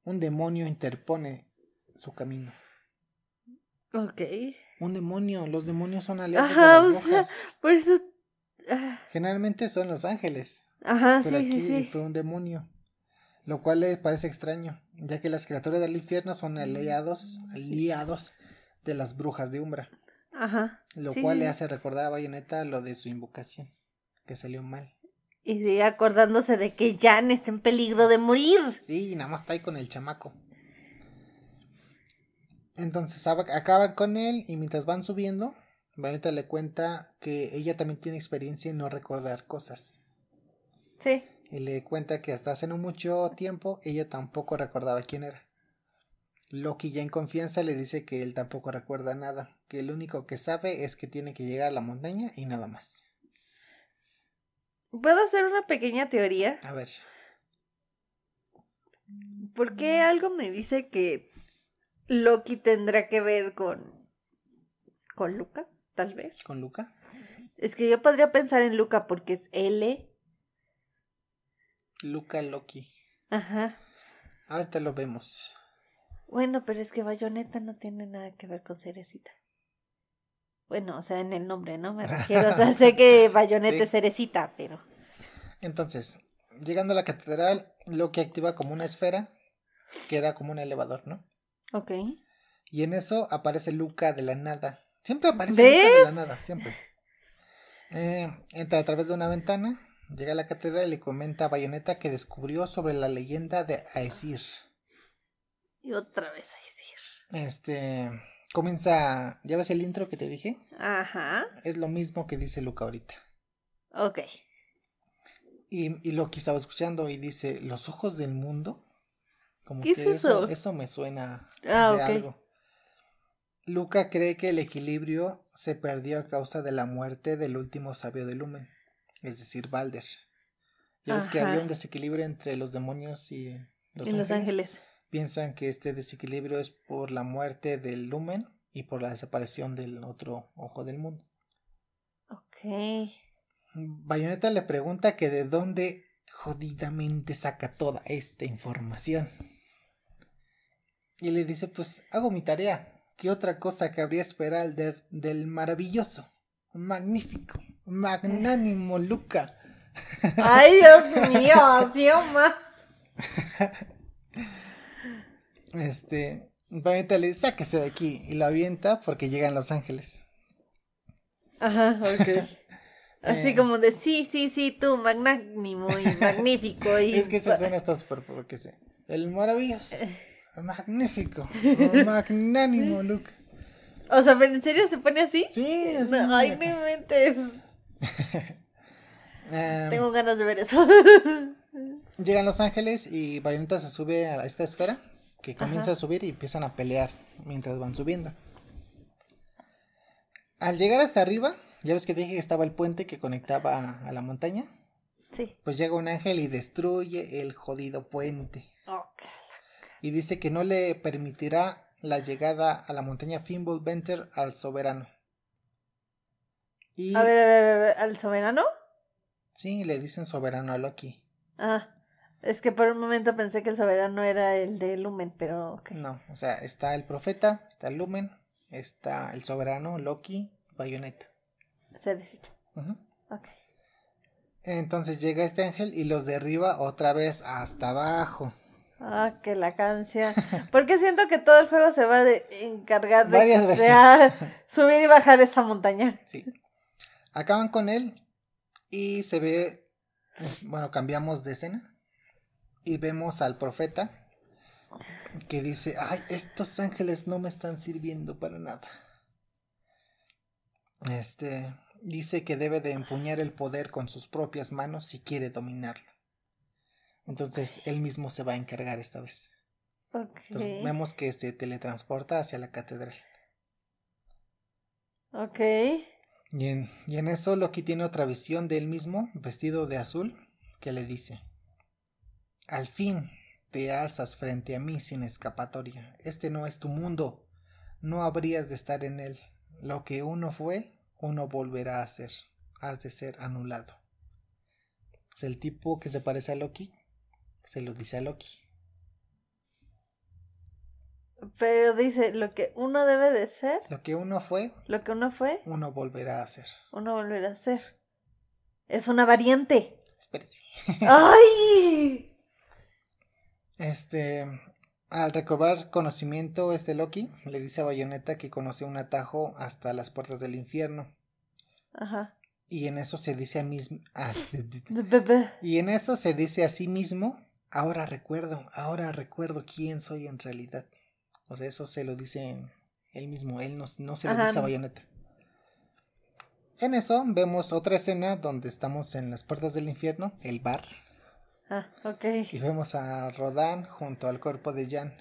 un demonio interpone su camino. Ok. Un demonio, los demonios son aliados Ajá, de o las sea, brujas. por eso. ah, Generalmente son los ángeles, Ajá, pero sí, aquí sí, fue un demonio. Lo cual le parece extraño, ya que las criaturas del infierno son aliados, aliados de las brujas de Umbra. Ajá. Lo Sí, cual sí, le hace recordar a Bayonetta lo de su invocación, que salió mal. Y sigue acordándose de que Jan está en peligro de morir. Sí, nada más está ahí con el chamaco. Entonces aba- acaban con él y mientras van subiendo, Bayonetta le cuenta que ella también tiene experiencia en no recordar cosas. Sí. Y le cuenta que hasta hace no mucho tiempo ella tampoco recordaba quién era. Loki ya en confianza le dice que él tampoco recuerda nada, que lo único que sabe es que tiene que llegar a la montaña y nada más. ¿Puedo hacer una pequeña teoría? A ver, ¿Por qué algo me dice que Loki tendrá que ver con. con Luca? Tal vez. con Luca. Es que yo podría pensar en Luca porque es L. Luca Loki. Ajá. Ahorita lo vemos. Bueno, pero es que Bayonetta no tiene nada que ver con Cerecita. Bueno, o sea, en el nombre, ¿no? Me refiero. O sea, sé que Bayonetta Sí. es Cerecita, pero. Entonces, llegando a la catedral, Loki activa como una esfera, que era como un elevador, ¿no? Ok. Y en eso aparece Luca de la nada. Siempre aparece Luca de la nada, siempre. Eh, entra a través de una ventana, llega a la catedral y le comenta a Bayonetta que descubrió sobre la leyenda de Aesir. Y otra vez a decir. Este comienza, ¿ya ves el intro que te dije? Ajá. Es lo mismo que dice Luca ahorita. Ok. Y, y Loki estaba escuchando y dice, ¿los ojos del mundo? Como ¿Qué que es eso? Eso me suena Ah, de algo. Luca cree que el equilibrio se perdió a causa de la muerte del último sabio de Lumen, es decir, Balder. Ya ves que había un desequilibrio entre los demonios y los, en Los ángeles. Ángeles. Piensan que este desequilibrio es por la muerte del Lumen y por la desaparición del otro ojo del mundo. Ok. Bayonetta le pregunta que de dónde jodidamente saca toda esta información. Y le dice, pues hago mi tarea. ¿Qué otra cosa cabría esperar del, del maravilloso, magnífico, magnánimo Luca? Ay, Dios mío, así o más. Este, Bayonetta le dice, sáquese de aquí. Y lo avienta porque llegan Los Ángeles. Ajá, ok. Así Eh. como de sí, sí, sí, tú, magnánimo y magnífico. Y Es que esa escena está súper porque sé. El maravilloso, magnífico, magnánimo Luca. O sea, ¿pero en serio se pone así? Sí, así No, ay, no inventes. Eh, Tengo ganas de ver eso. Llegan Los Ángeles y Bayonetta se sube a esta esfera que comienza Ajá. a subir y empiezan a pelear mientras van subiendo. Al llegar hasta arriba, ya ves que dije que estaba el puente que conectaba a la montaña. Sí. Pues llega un ángel y destruye el jodido puente. Ok. Y dice que no le permitirá la llegada a la montaña Fimbul Venter al soberano. Y A ver, a ver, a ver, ¿al soberano? sí, le dicen soberano a Loki. Ah, es que por un momento pensé que el soberano era el de Lumen, pero ok. No, o sea, está el profeta, está el Lumen, está el soberano, Loki, Bayonetta. Cerecita. Ujú. Ok. Entonces llega este ángel y los derriba otra vez hasta abajo. Ah, que la canción. Porque siento que todo el juego se va a de- encargar de, Varias de, veces. subir y bajar esa montaña. Sí. Acaban con él y se ve, bueno, cambiamos de escena y vemos al profeta que dice, ay, estos ángeles no me están sirviendo para nada. Este, dice que debe de empuñar el poder con sus propias manos si quiere dominarlo. Entonces, él mismo se va a encargar esta vez. Ok. Entonces, vemos que se teletransporta hacia la catedral. Ok. Y en, y en eso Loki tiene otra visión de él mismo, vestido de azul, que le dice, Al fin te alzas frente a mí sin escapatoria. Este no es tu mundo. No habrías de estar en él. Lo que uno fue, uno volverá a ser. Has de ser anulado. Sea, el tipo que se parece a Loki, se lo dice a Loki. Pero dice, lo que uno debe de ser, Lo que uno fue, lo que uno fue, uno volverá a ser. uno volverá a ser. Es una variante. Espérese. ¡Ay! Este, al recobrar conocimiento, este Loki le dice a Bayonetta que conoce un atajo hasta las puertas del infierno. Ajá. Y en eso se dice a mismo. y en eso se dice a sí mismo. Ahora recuerdo, ahora recuerdo quién soy en realidad. O sea, eso se lo dice él mismo, él no, no se lo Ajá. dice a Bayonetta. En eso vemos otra escena donde estamos en las puertas del infierno, el bar, Ah, ok. y vemos a Rodan junto al cuerpo de Jan.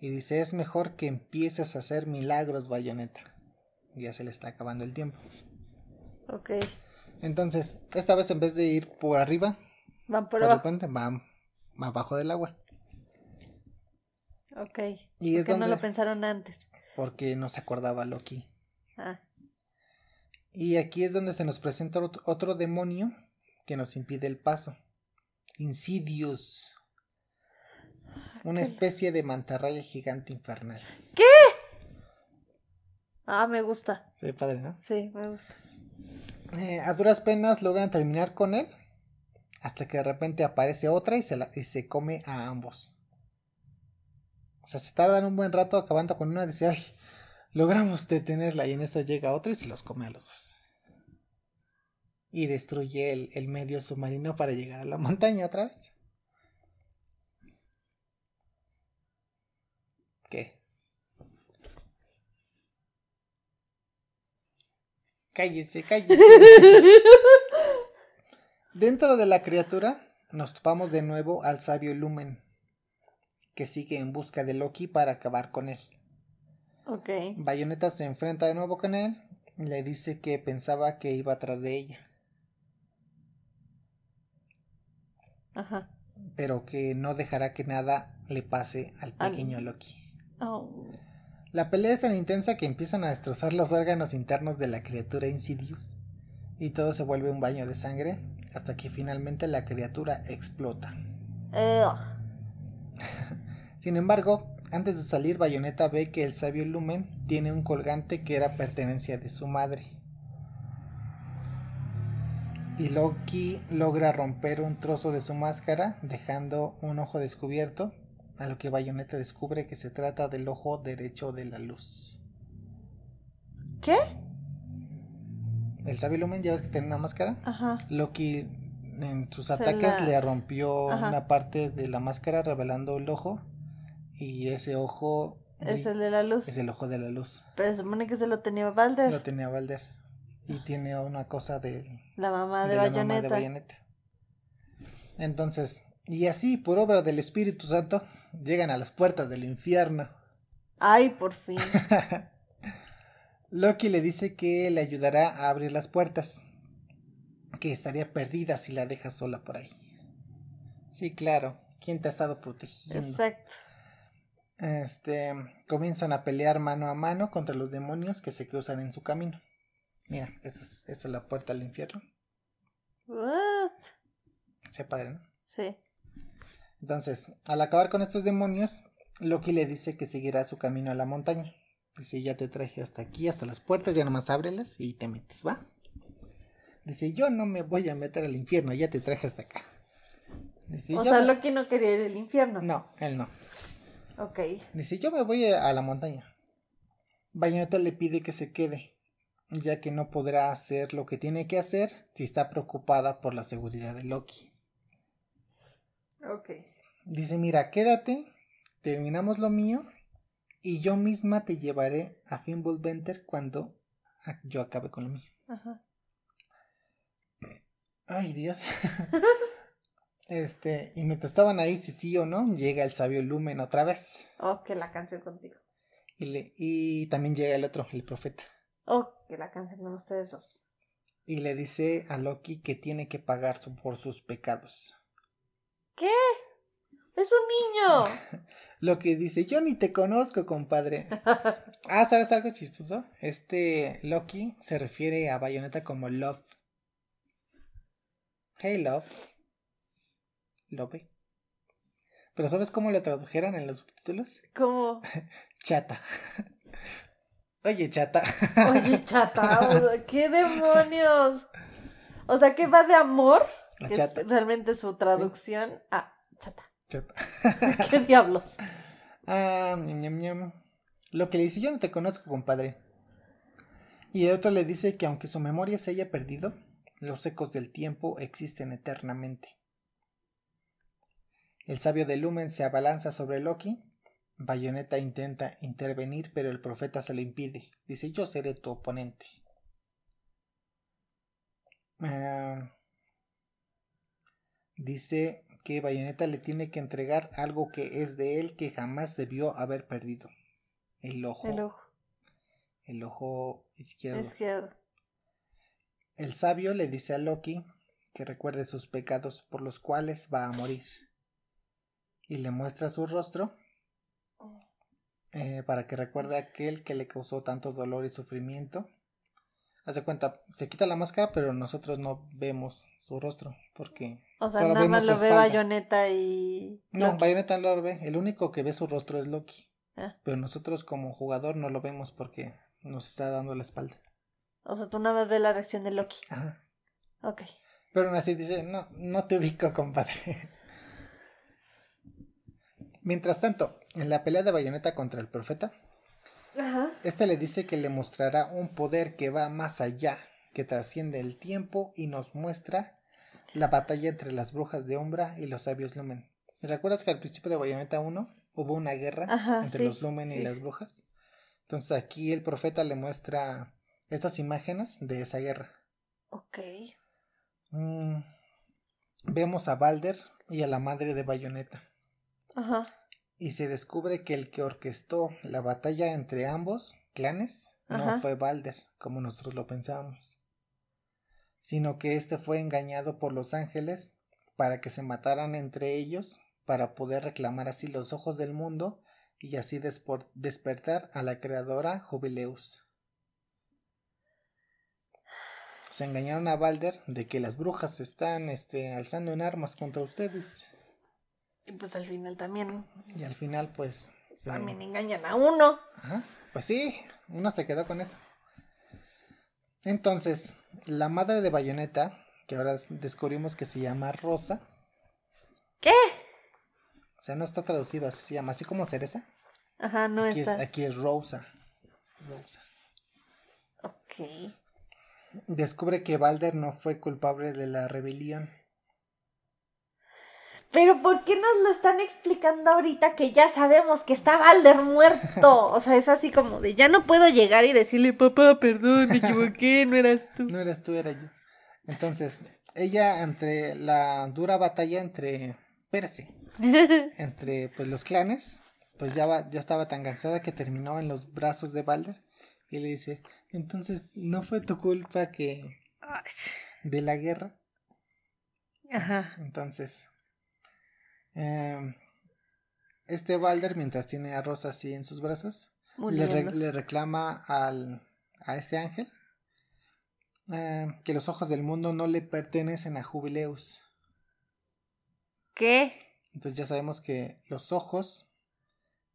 Y dice, es mejor que empieces a hacer milagros, Bayonetta. Ya se le está acabando el tiempo. Ok. Entonces, esta vez en vez de ir por arriba, Van por por el abajo. puente, va abajo del agua. Ok. Y es ¿Por qué no lo pensaron antes? Porque no se acordaba Loki. Ah, Y aquí es donde se nos presenta ot- otro demonio que nos impide el paso. Insidious. Una especie de mantarraya gigante infernal. ah, me gusta. Sí, padre, ¿no? Sí, me gusta. Eh, a duras penas logran terminar con él. Hasta que de repente aparece otra y se, la- y se come a ambos. O sea, se tardan un buen rato acabando con una y dice, ay, logramos detenerla. Y en eso llega otra y se los come a los dos. Y destruye el, el medio submarino para llegar a la montaña otra vez. ¿Qué? Cállese, cállese. Dentro de la criatura nos topamos de nuevo al sabio Lumen, que sigue en busca de Loki para acabar con él. Ok. Bayonetta se enfrenta de nuevo con él y le dice que pensaba que iba atrás de ella, Ajá. pero que no dejará que nada le pase al pequeño Loki. Oh. La pelea es tan intensa que empiezan a destrozar los órganos internos de la criatura Insidious y todo se vuelve un baño de sangre hasta que finalmente la criatura explota. Sin embargo, antes de salir, Bayonetta ve que el sabio Lumen tiene un colgante que era pertenencia de su madre. Y Loki logra romper un trozo de su máscara, dejando un ojo descubierto, a lo que Bayonetta descubre que se trata del ojo derecho de la luz. ¿Qué? El sabio Lumen, ya ves que tiene una máscara. Ajá. Loki en sus Se ataques la- le rompió Ajá. una parte de la máscara revelando el ojo. Y ese ojo Es el de la luz. es el ojo de la luz. Pero se supone que se lo tenía Balder. Lo tenía Balder. Y tiene una cosa de, La mamá de, de la mamá de Bayonetta. Bayonetta. Entonces, y así, por obra del Espíritu Santo, llegan a las puertas del infierno. Ay, por fin. Loki le dice que le ayudará a abrir las puertas. Que estaría perdida si la dejas sola por ahí. Sí, claro. ¿Quién te ha estado protegiendo? Exacto. Este, comienzan a pelear mano a mano contra los demonios que se cruzan en su camino. Mira, esta es, esta es la puerta al infierno. What? Se padre, ¿no? Sí. Entonces, al acabar con estos demonios, Loki le dice que seguirá su camino a la montaña. Dice, ya te traje hasta aquí, hasta las puertas, ya nomás ábrelas y te metes, ¿va? Dice, yo no me voy a meter al infierno, ya te traje hasta acá. Dice, o "Yo sea, me-". Loki no quería ir al infierno. No, él no. Ok. Dice, yo me voy a la montaña. Bayonetta le pide que se quede, ya que no podrá hacer lo que tiene que hacer si está preocupada por la seguridad de Loki. Ok. Dice, mira, quédate, terminamos lo mío y yo misma te llevaré a Fimbulventer cuando a- yo acabe con lo mío. Ajá. Ay, Dios. este, y mientras estaban ahí, si sí o no, llega el sabio Lumen otra vez. Oh, que la canción contigo. Y, le, y también llega el otro, el profeta. Oh, que la canción con ustedes dos. Y le dice a Loki que tiene que pagar su- por sus pecados. ¿Qué? Es un niño. Loki dice, yo ni te conozco, compadre. Ah, ¿sabes algo chistoso? Este Loki se refiere a Bayonetta como Love. Hey, Love. Love. Pero ¿sabes cómo lo tradujeron en los subtítulos? Como, Chata. Oye, chata. oye, chata, ¿qué demonios? O sea, que va de amor, que chata. es realmente su traducción, a chata. ¿Qué diablos? Ah, ñam, ñam, ñam. Lo que le dice, yo no te conozco, compadre. Y el otro le dice que aunque su memoria se haya perdido, los ecos del tiempo existen eternamente. El sabio de Lumen se abalanza sobre Loki. Bayonetta intenta intervenir, pero el profeta se lo impide. Dice, yo seré tu oponente. Ah, dice que Bayonetta le tiene que entregar algo que es de él que jamás debió haber perdido. El ojo. El ojo El ojo izquierdo. izquierdo. El sabio le dice a Loki que recuerde sus pecados por los cuales va a morir. Y le muestra su rostro eh, para que recuerde a aquel que le causó tanto dolor y sufrimiento. Hace cuenta, se quita la máscara, pero nosotros no vemos su rostro porque O sea, solo nada más lo ve espalda. Bayonetta y. No, Loki. Bayonetta no lo ve. El único que ve su rostro es Loki. Ah. Pero nosotros como jugador no lo vemos porque nos está dando la espalda. O sea, tú nada más ves la reacción de Loki. Ajá. Ok. Pero aún así dice, no, no te ubico, compadre. Mientras tanto, en la pelea de Bayonetta contra el profeta, Ajá. este le dice que le mostrará un poder que va más allá, que trasciende el tiempo y nos muestra la batalla entre las brujas de Umbra y los sabios Lumen. ¿Recuerdas que al principio de Bayonetta 1 hubo una guerra Ajá, entre sí, los Lumen y las brujas? Entonces aquí el profeta le muestra estas imágenes de esa guerra. Ok. Mm, vemos a Balder y a la madre de Bayonetta. Ajá. Y se descubre que el que orquestó la batalla entre ambos clanes no Ajá. fue Balder, como nosotros lo pensábamos, sino que éste fue engañado por los ángeles para que se mataran entre ellos, para poder reclamar así los ojos del mundo y así despertar a la creadora Jubileus. Se engañaron a Balder de que las brujas se están este, alzando en armas contra ustedes. Y pues al final también. Y al final, pues. se- También engañan a uno. Ajá, Pues sí, uno se quedó con eso. Entonces, la madre de Bayonetta, que ahora descubrimos que se llama Rosa, ¿Qué? o sea, no está traducido así, se llama así como cereza. Ajá, no Aquí es, está. aquí es Rosa. Rosa. Ok. Descubre que Balder no fue culpable de la rebelión. Pero ¿por qué nos lo están explicando ahorita que ya sabemos que está Balder muerto? O sea, es así como de ya no puedo llegar y decirle, papá, perdón, me equivoqué, no eras tú. No eras tú, era yo. Entonces, ella entre la dura batalla entre Perse, entre pues los clanes, pues ya va, ya estaba tan cansada que terminó en los brazos de Balder y le dice, entonces no fue tu culpa que de la guerra. Ajá. Entonces, em, este Balder mientras tiene a Rosa así en sus brazos, le, re- Muriendo. le reclama al, a este ángel eh, que los ojos del mundo no le pertenecen a Jubileus. ¿Qué? Entonces ya sabemos que los ojos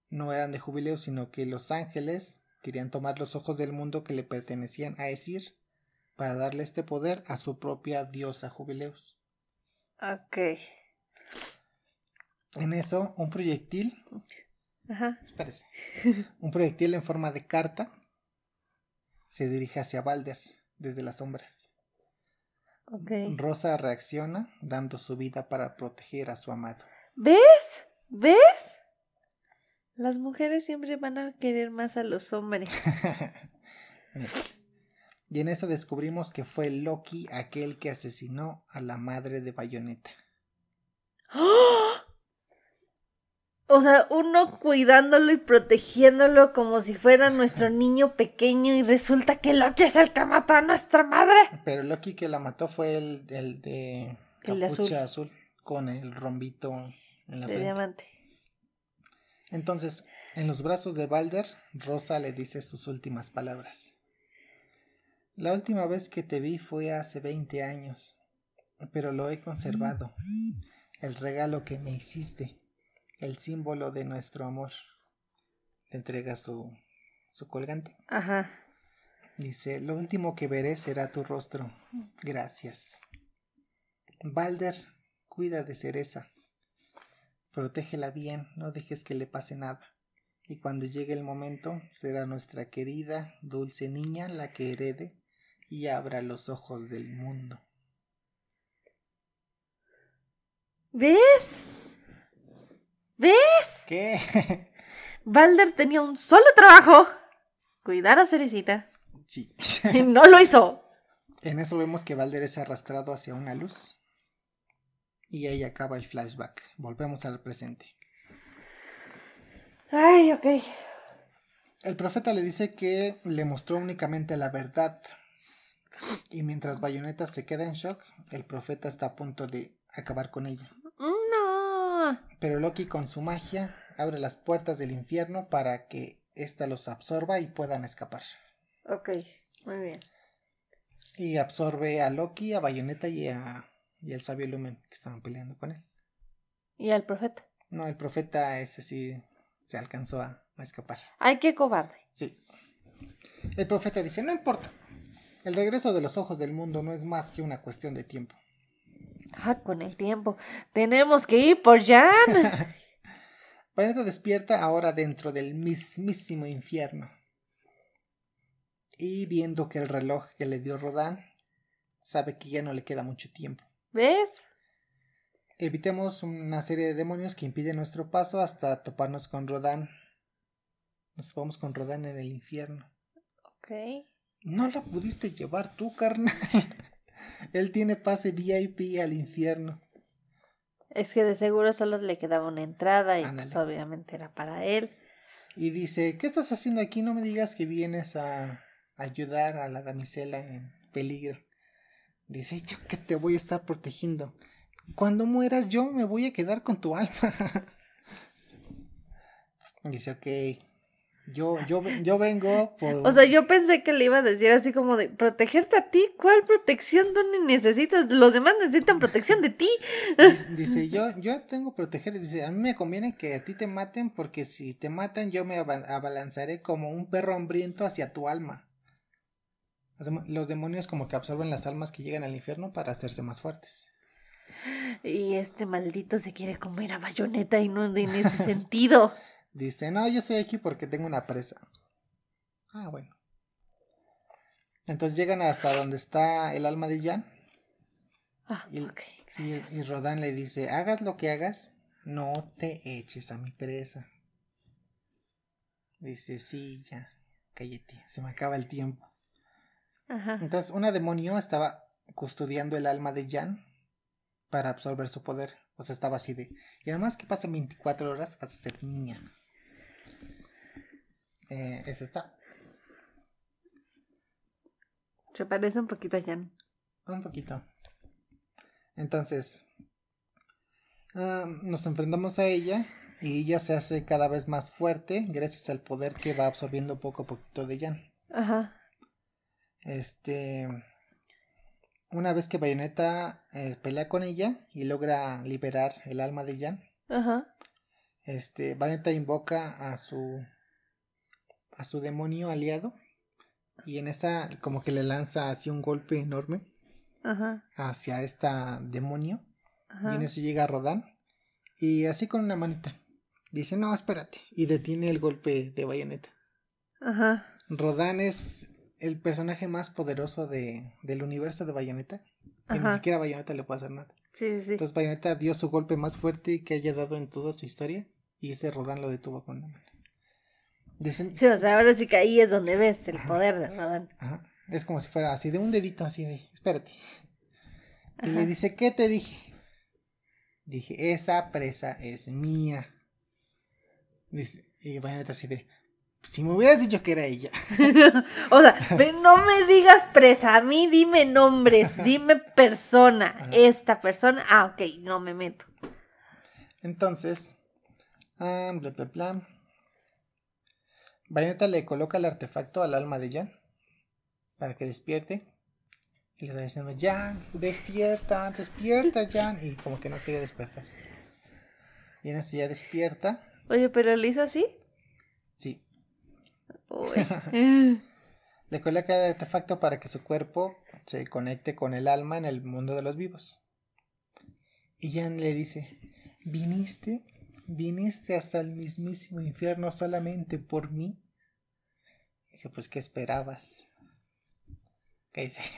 no eran de Jubileus, sino que los ángeles querían tomar los ojos del mundo que le pertenecían a Esir para darle este poder a su propia diosa Jubileus. Ok. En eso, un proyectil, Ajá. espérese, un proyectil en forma de carta se dirige hacia Balder desde las sombras. Ok. Rosa reacciona dando su vida para proteger a su amado. ¿Ves? ¿Ves? Las mujeres siempre van a querer más a los hombres. y en eso descubrimos que fue Loki aquel que asesinó a la madre de Bayonetta. ¡Ah! O sea, uno cuidándolo y protegiéndolo como si fuera nuestro niño pequeño y resulta que Loki es el que mató a nuestra madre. Pero Loki que la mató fue el, el de El capucha azul. con el rombito en la De frente. diamante. Entonces, en los brazos de Balder, Rosa le dice sus últimas palabras. La última vez que te vi fue hace 20 años, pero lo he conservado. El regalo que me hiciste, el símbolo de nuestro amor. Le entrega su, su colgante. Ajá. Dice, lo último que veré será tu rostro. Gracias. Balder, cuida de Cereza. Protégela bien, no dejes que le pase nada. Y cuando llegue el momento, será nuestra querida, dulce niña la que herede y abra los ojos del mundo. ¿Ves? ¿Ves? ¿Qué? Balder tenía un solo trabajo. Cuidar a Cerecita. Sí. Y no lo hizo. En eso vemos que Balder es arrastrado hacia una luz. Y ahí acaba el flashback. Volvemos al presente. Ay, ok. El profeta le dice que le mostró únicamente la verdad. Y mientras Bayonetta se queda en shock, el profeta está a punto de acabar con ella. Pero Loki con su magia abre las puertas del infierno para que ésta los absorba y puedan escapar. Ok, muy bien. Y absorbe a Loki, a Bayonetta y a y al sabio Lumen que estaban peleando con él. ¿Y al profeta? No, el profeta ese sí se alcanzó a, a escapar. Ay, qué cobarde. Sí. El profeta dice, no importa. El regreso de los ojos del mundo no es más que una cuestión de tiempo. Ah, con el tiempo. Tenemos que ir por Jan. Bayonetta despierta ahora dentro del mismísimo infierno. Y viendo que el reloj que le dio Rodán sabe que ya no le queda mucho tiempo. ¿Ves? Evitemos una serie de demonios que impiden nuestro paso hasta toparnos con Rodán. Nos topamos con Rodán en el infierno. Ok. No la pudiste llevar tú, carnal. Él tiene pase VIP al infierno. Es que de seguro solo le quedaba una entrada y pues obviamente era para él. Y dice, ¿qué estás haciendo aquí? No me digas que vienes a ayudar a la damisela en peligro. Dice, yo que te voy a estar protegiendo. Cuando mueras yo me voy a quedar con tu alma. Dice, ok. Yo, yo, yo vengo por... O sea, yo pensé que le iba a decir así como de protegerte a ti. ¿Cuál protección tú ni necesitas? Los demás necesitan protección de ti. Dice, yo, yo tengo que proteger. Dice, a mí me conviene que a ti te maten porque si te matan yo me aba- abalanzaré como un perro hambriento hacia tu alma. Los demonios como que absorben las almas que llegan al infierno para hacerse más fuertes. Y este maldito se quiere comer a bayoneta y no en ese sentido. Dice, no, yo estoy aquí porque tengo una presa. Ah, bueno. Entonces llegan hasta donde está el alma de Jan. Ah, Y, ok, y, y Rodán le dice, hagas lo que hagas, no te eches a mi presa. Dice, sí, ya, cállate, se me acaba el tiempo. Ajá. Entonces, una demonio estaba custodiando el alma de Jan para absorber su poder. O sea, estaba así de, y además que pasen 24 horas vas a ser niña. Eh, eso está. Se parece un poquito a Jan. Un poquito. Entonces, ah, nos enfrentamos a ella y ella se hace cada vez más fuerte gracias al poder que va absorbiendo poco a poquito de Jan. Ajá. Este, una vez que Bayonetta eh, pelea con ella y logra liberar el alma de Jan, Ajá. este, Bayonetta invoca a su a su demonio aliado y en esa como que le lanza así un golpe enorme Ajá. hacia esta demonio Y en eso llega Rodán. Y así con una manita. Dice, no, espérate. Y detiene el golpe de bayoneta. Ajá. Rodán es el personaje más poderoso de, del universo de Bayonetta. Y ni siquiera Bayonetta le puede hacer nada. Sí, sí. Entonces Bayonetta dio su golpe más fuerte que haya dado en toda su historia. Y ese Rodán lo detuvo con una mano. Dicen, Sí, o sea, ahora sí que ahí es donde ves el poder de Rodan. Ajá. Es como si fuera así de un dedito así de, espérate. Y le Ajá. dice, ¿qué te dije? Dije, esa presa es mía. Dice, y Bayonetta así de, si me hubieras dicho que era ella. O sea, pero no me digas presa, a mí dime nombres, dime persona. Ajá. Esta persona, ah, ok, no me meto. Entonces, ah, bla, bla, bla. Bayonetta le coloca el artefacto al alma de Jan para que despierte. Y le está diciendo, Jan, despierta, despierta, Jan. Y como que no quiere despertar. Y en eso ya despierta. Oye, pero lo hizo así. Sí. Le coloca el artefacto para que su cuerpo se conecte con el alma en el mundo de los vivos. Y Jan le dice, viniste ¿Viniste hasta el mismísimo infierno solamente por mí? Dije, pues, ¿qué esperabas?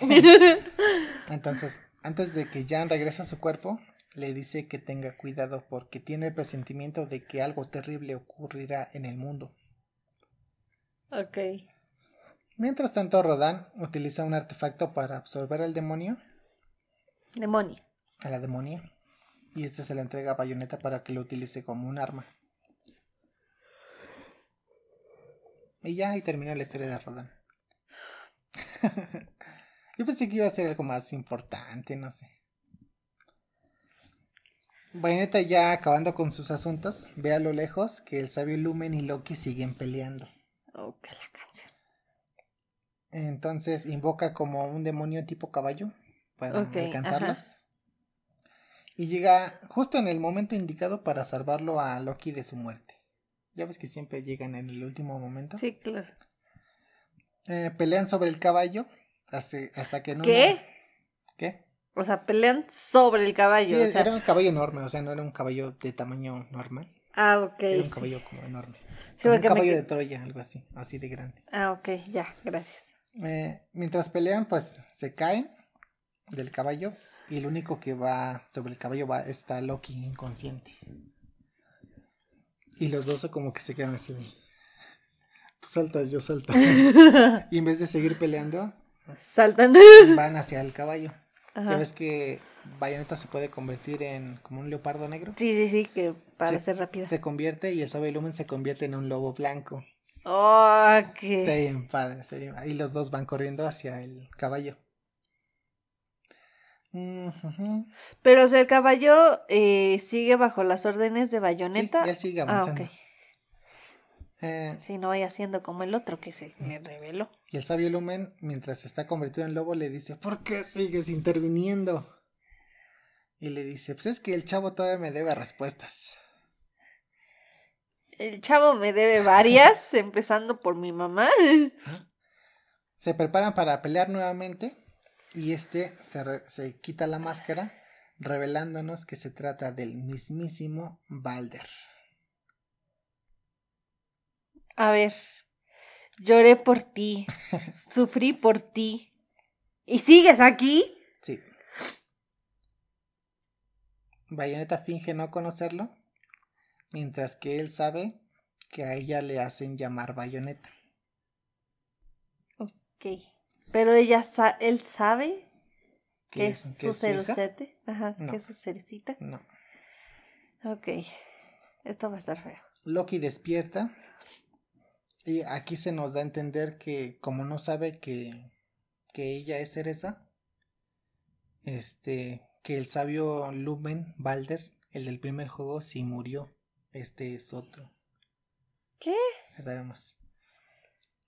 Entonces, antes de que Jan regrese a su cuerpo, le dice que tenga cuidado porque tiene el presentimiento de que algo terrible ocurrirá en el mundo. Ok. Mientras tanto, Rodan utiliza un artefacto para absorber al demonio, Demonio. a la demonia, y este se le entrega a Bayonetta para que lo utilice como un arma. Y ya ahí termina la historia de Rodan. Yo pensé que iba a ser algo más importante, no sé. Bayonetta ya acabando con sus asuntos, ve a lo lejos que el sabio Lumen y Loki siguen peleando. Oh, que la canción. Entonces invoca como un demonio tipo caballo para Ok, alcanzarlos. Y llega justo en el momento indicado para salvarlo a Loki de su muerte. Ya ves que siempre llegan en el último momento. Sí, claro. Eh, pelean sobre el caballo hasta, hasta que no. ¿Qué? ¿Qué? O sea, pelean sobre el caballo. Sí, o sea- era un caballo enorme, o sea, no era un caballo de tamaño normal. Ah, ok. Era un sí. caballo como enorme. Sí, Como un me caballo de Troya, algo así, así de grande. Ah, ok, ya, gracias. Eh, mientras pelean, pues se caen del caballo y el único que va sobre el caballo va está Loki inconsciente. Y los dos como que se quedan así de... Tú saltas, yo salto. y en vez de seguir peleando, Saltan. van hacia el caballo. Ajá. Ya ves que Bayonetta se puede convertir en como un leopardo negro. Sí, sí, sí, que para Sí, ser rápido. Se convierte y el Sabe Lumen se convierte en un lobo blanco. Oh, qué. Ve bien padre, bien- Ahí los dos van corriendo hacia el caballo. Pero, o sea, el caballo eh, sigue bajo las órdenes de Sí, Bayonetta. él sigue ah, avanzando. ok. Eh, Sí, no vaya siendo como el otro que se me reveló. y el sabio Lumen, mientras se está convertido en lobo, le dice, ¿por qué sigues interviniendo? Y le dice, pues es que el chavo todavía me debe respuestas. El chavo me debe varias, empezando por mi mamá. Se preparan para pelear nuevamente y este se, re- se quita la máscara, revelándonos que se trata del mismísimo Balder. A ver, lloré por ti, sufrí por ti. ¿Y sigues aquí? Sí. Bayonetta finge no conocerlo, mientras que él sabe que a ella le hacen llamar Bayonetta. Ok. Pero ella sa- él sabe que es su cerucete. Ajá, No. que es su cerecita. No. Ok. Esto va a estar feo. Loki despierta y aquí se nos da a entender que como no sabe que, que ella es Cereza, este, que el sabio Lumen Balder, el del primer juego, sí murió. Este es otro. ¿Qué? Sabemos.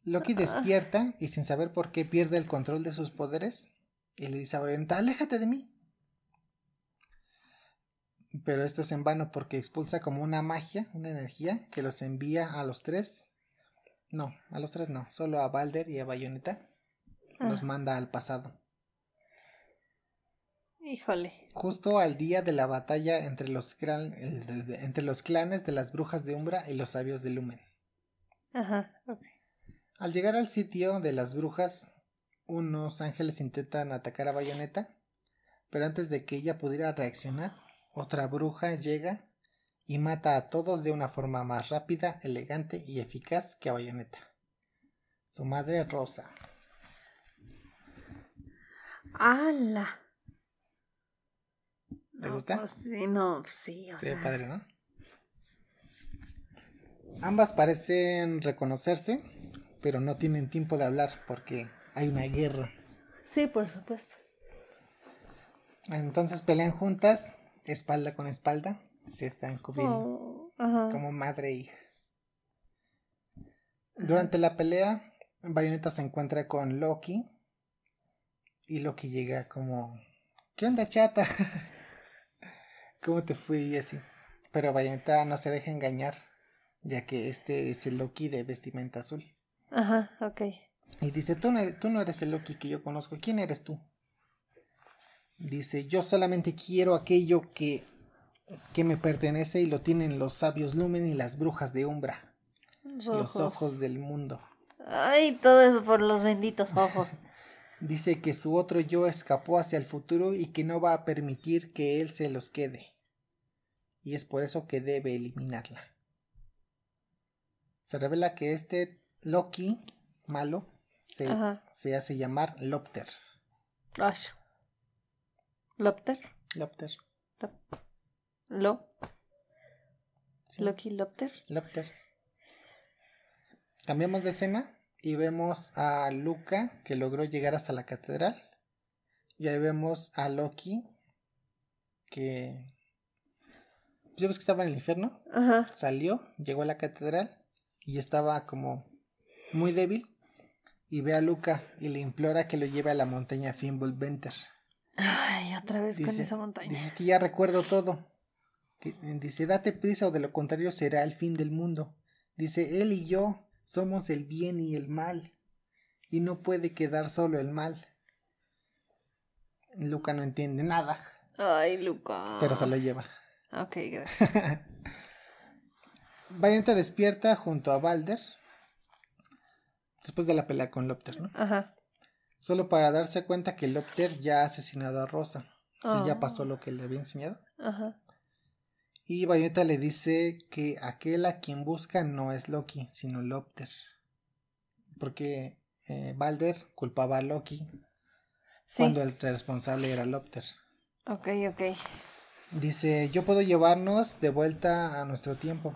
Loki despierta y sin saber por qué pierde el control de sus poderes y le dice a Bayonetta, aléjate de mí. Pero esto es en vano porque expulsa como una magia, una energía que los envía a los tres. No, a los tres no, solo a Balder y a Bayonetta. Los Ah. manda al pasado. Híjole. Justo al día de la batalla entre los, clan- el- de- de- entre los clanes de las brujas de Umbra y los sabios de Lumen. Ajá. ok. Al llegar al sitio de las brujas, unos ángeles intentan atacar a Bayonetta, pero antes de que ella pudiera reaccionar, otra bruja llega y mata a todos de una forma más rápida, elegante y eficaz que a Bayonetta. Su madre Rosa. ¡Hala! ¿Te No, gusta? pues sí, no, sí, o sea. padre, ¿no? Ambas parecen reconocerse, pero no tienen tiempo de hablar porque hay una guerra. Sí, por supuesto. Entonces pelean juntas, espalda con espalda, se están cubriendo Oh, como madre e hija. Durante la pelea, Bayonetta se encuentra con Loki y Loki llega como ¿Qué onda, chata? ¿Cómo te fui? Y así. Pero Bayonetta no se deja engañar, ya que este es el Loki de vestimenta azul. Ajá, ok. Y dice, tú no, eres, tú no eres el Loki que yo conozco. ¿Quién eres tú? Dice, yo solamente quiero aquello que que me pertenece y lo tienen los sabios Lumen y las brujas de Umbra. Los ojos del mundo. Ay, todo eso por los benditos ojos. Dice que su otro yo escapó hacia el futuro y que no va a permitir que él se los quede. Y es por eso que debe eliminarla. Se revela que este Loki malo se, se hace llamar Lopter. ¿Lopter? Lopter. Lo. Loki Lopter. Lopter. Cambiamos de escena y vemos a Luca que logró llegar hasta la catedral. Y ahí vemos a Loki que... Pues, ya ves que estaba en el infierno. Ajá. Salió, llegó a la catedral y estaba como muy débil. Y ve a Luca y le implora que lo lleve a la montaña Fimbulventer. Ay, otra vez con esa montaña. Dice que ya recuerdo todo. Que, dice, date prisa o de lo contrario será el fin del mundo. Dice, él y yo somos el bien y el mal, y no puede quedar solo el mal. Luca no entiende nada. Ay, Luca. Pero se lo lleva. Ok, gracias. Valiente despierta junto a Balder. Después de la pelea con Lopter, ¿no? Ajá. Solo para darse cuenta que Lopter ya ha asesinado a Rosa. O sea, ya pasó Oh. lo que le había enseñado. Ajá. Y Bayonetta le dice que aquel a quien busca no es Loki, sino Lopter. Porque eh, Balder culpaba a Loki Sí. cuando el responsable era Lopter. Ok, ok. Dice, yo puedo llevarnos de vuelta a nuestro tiempo.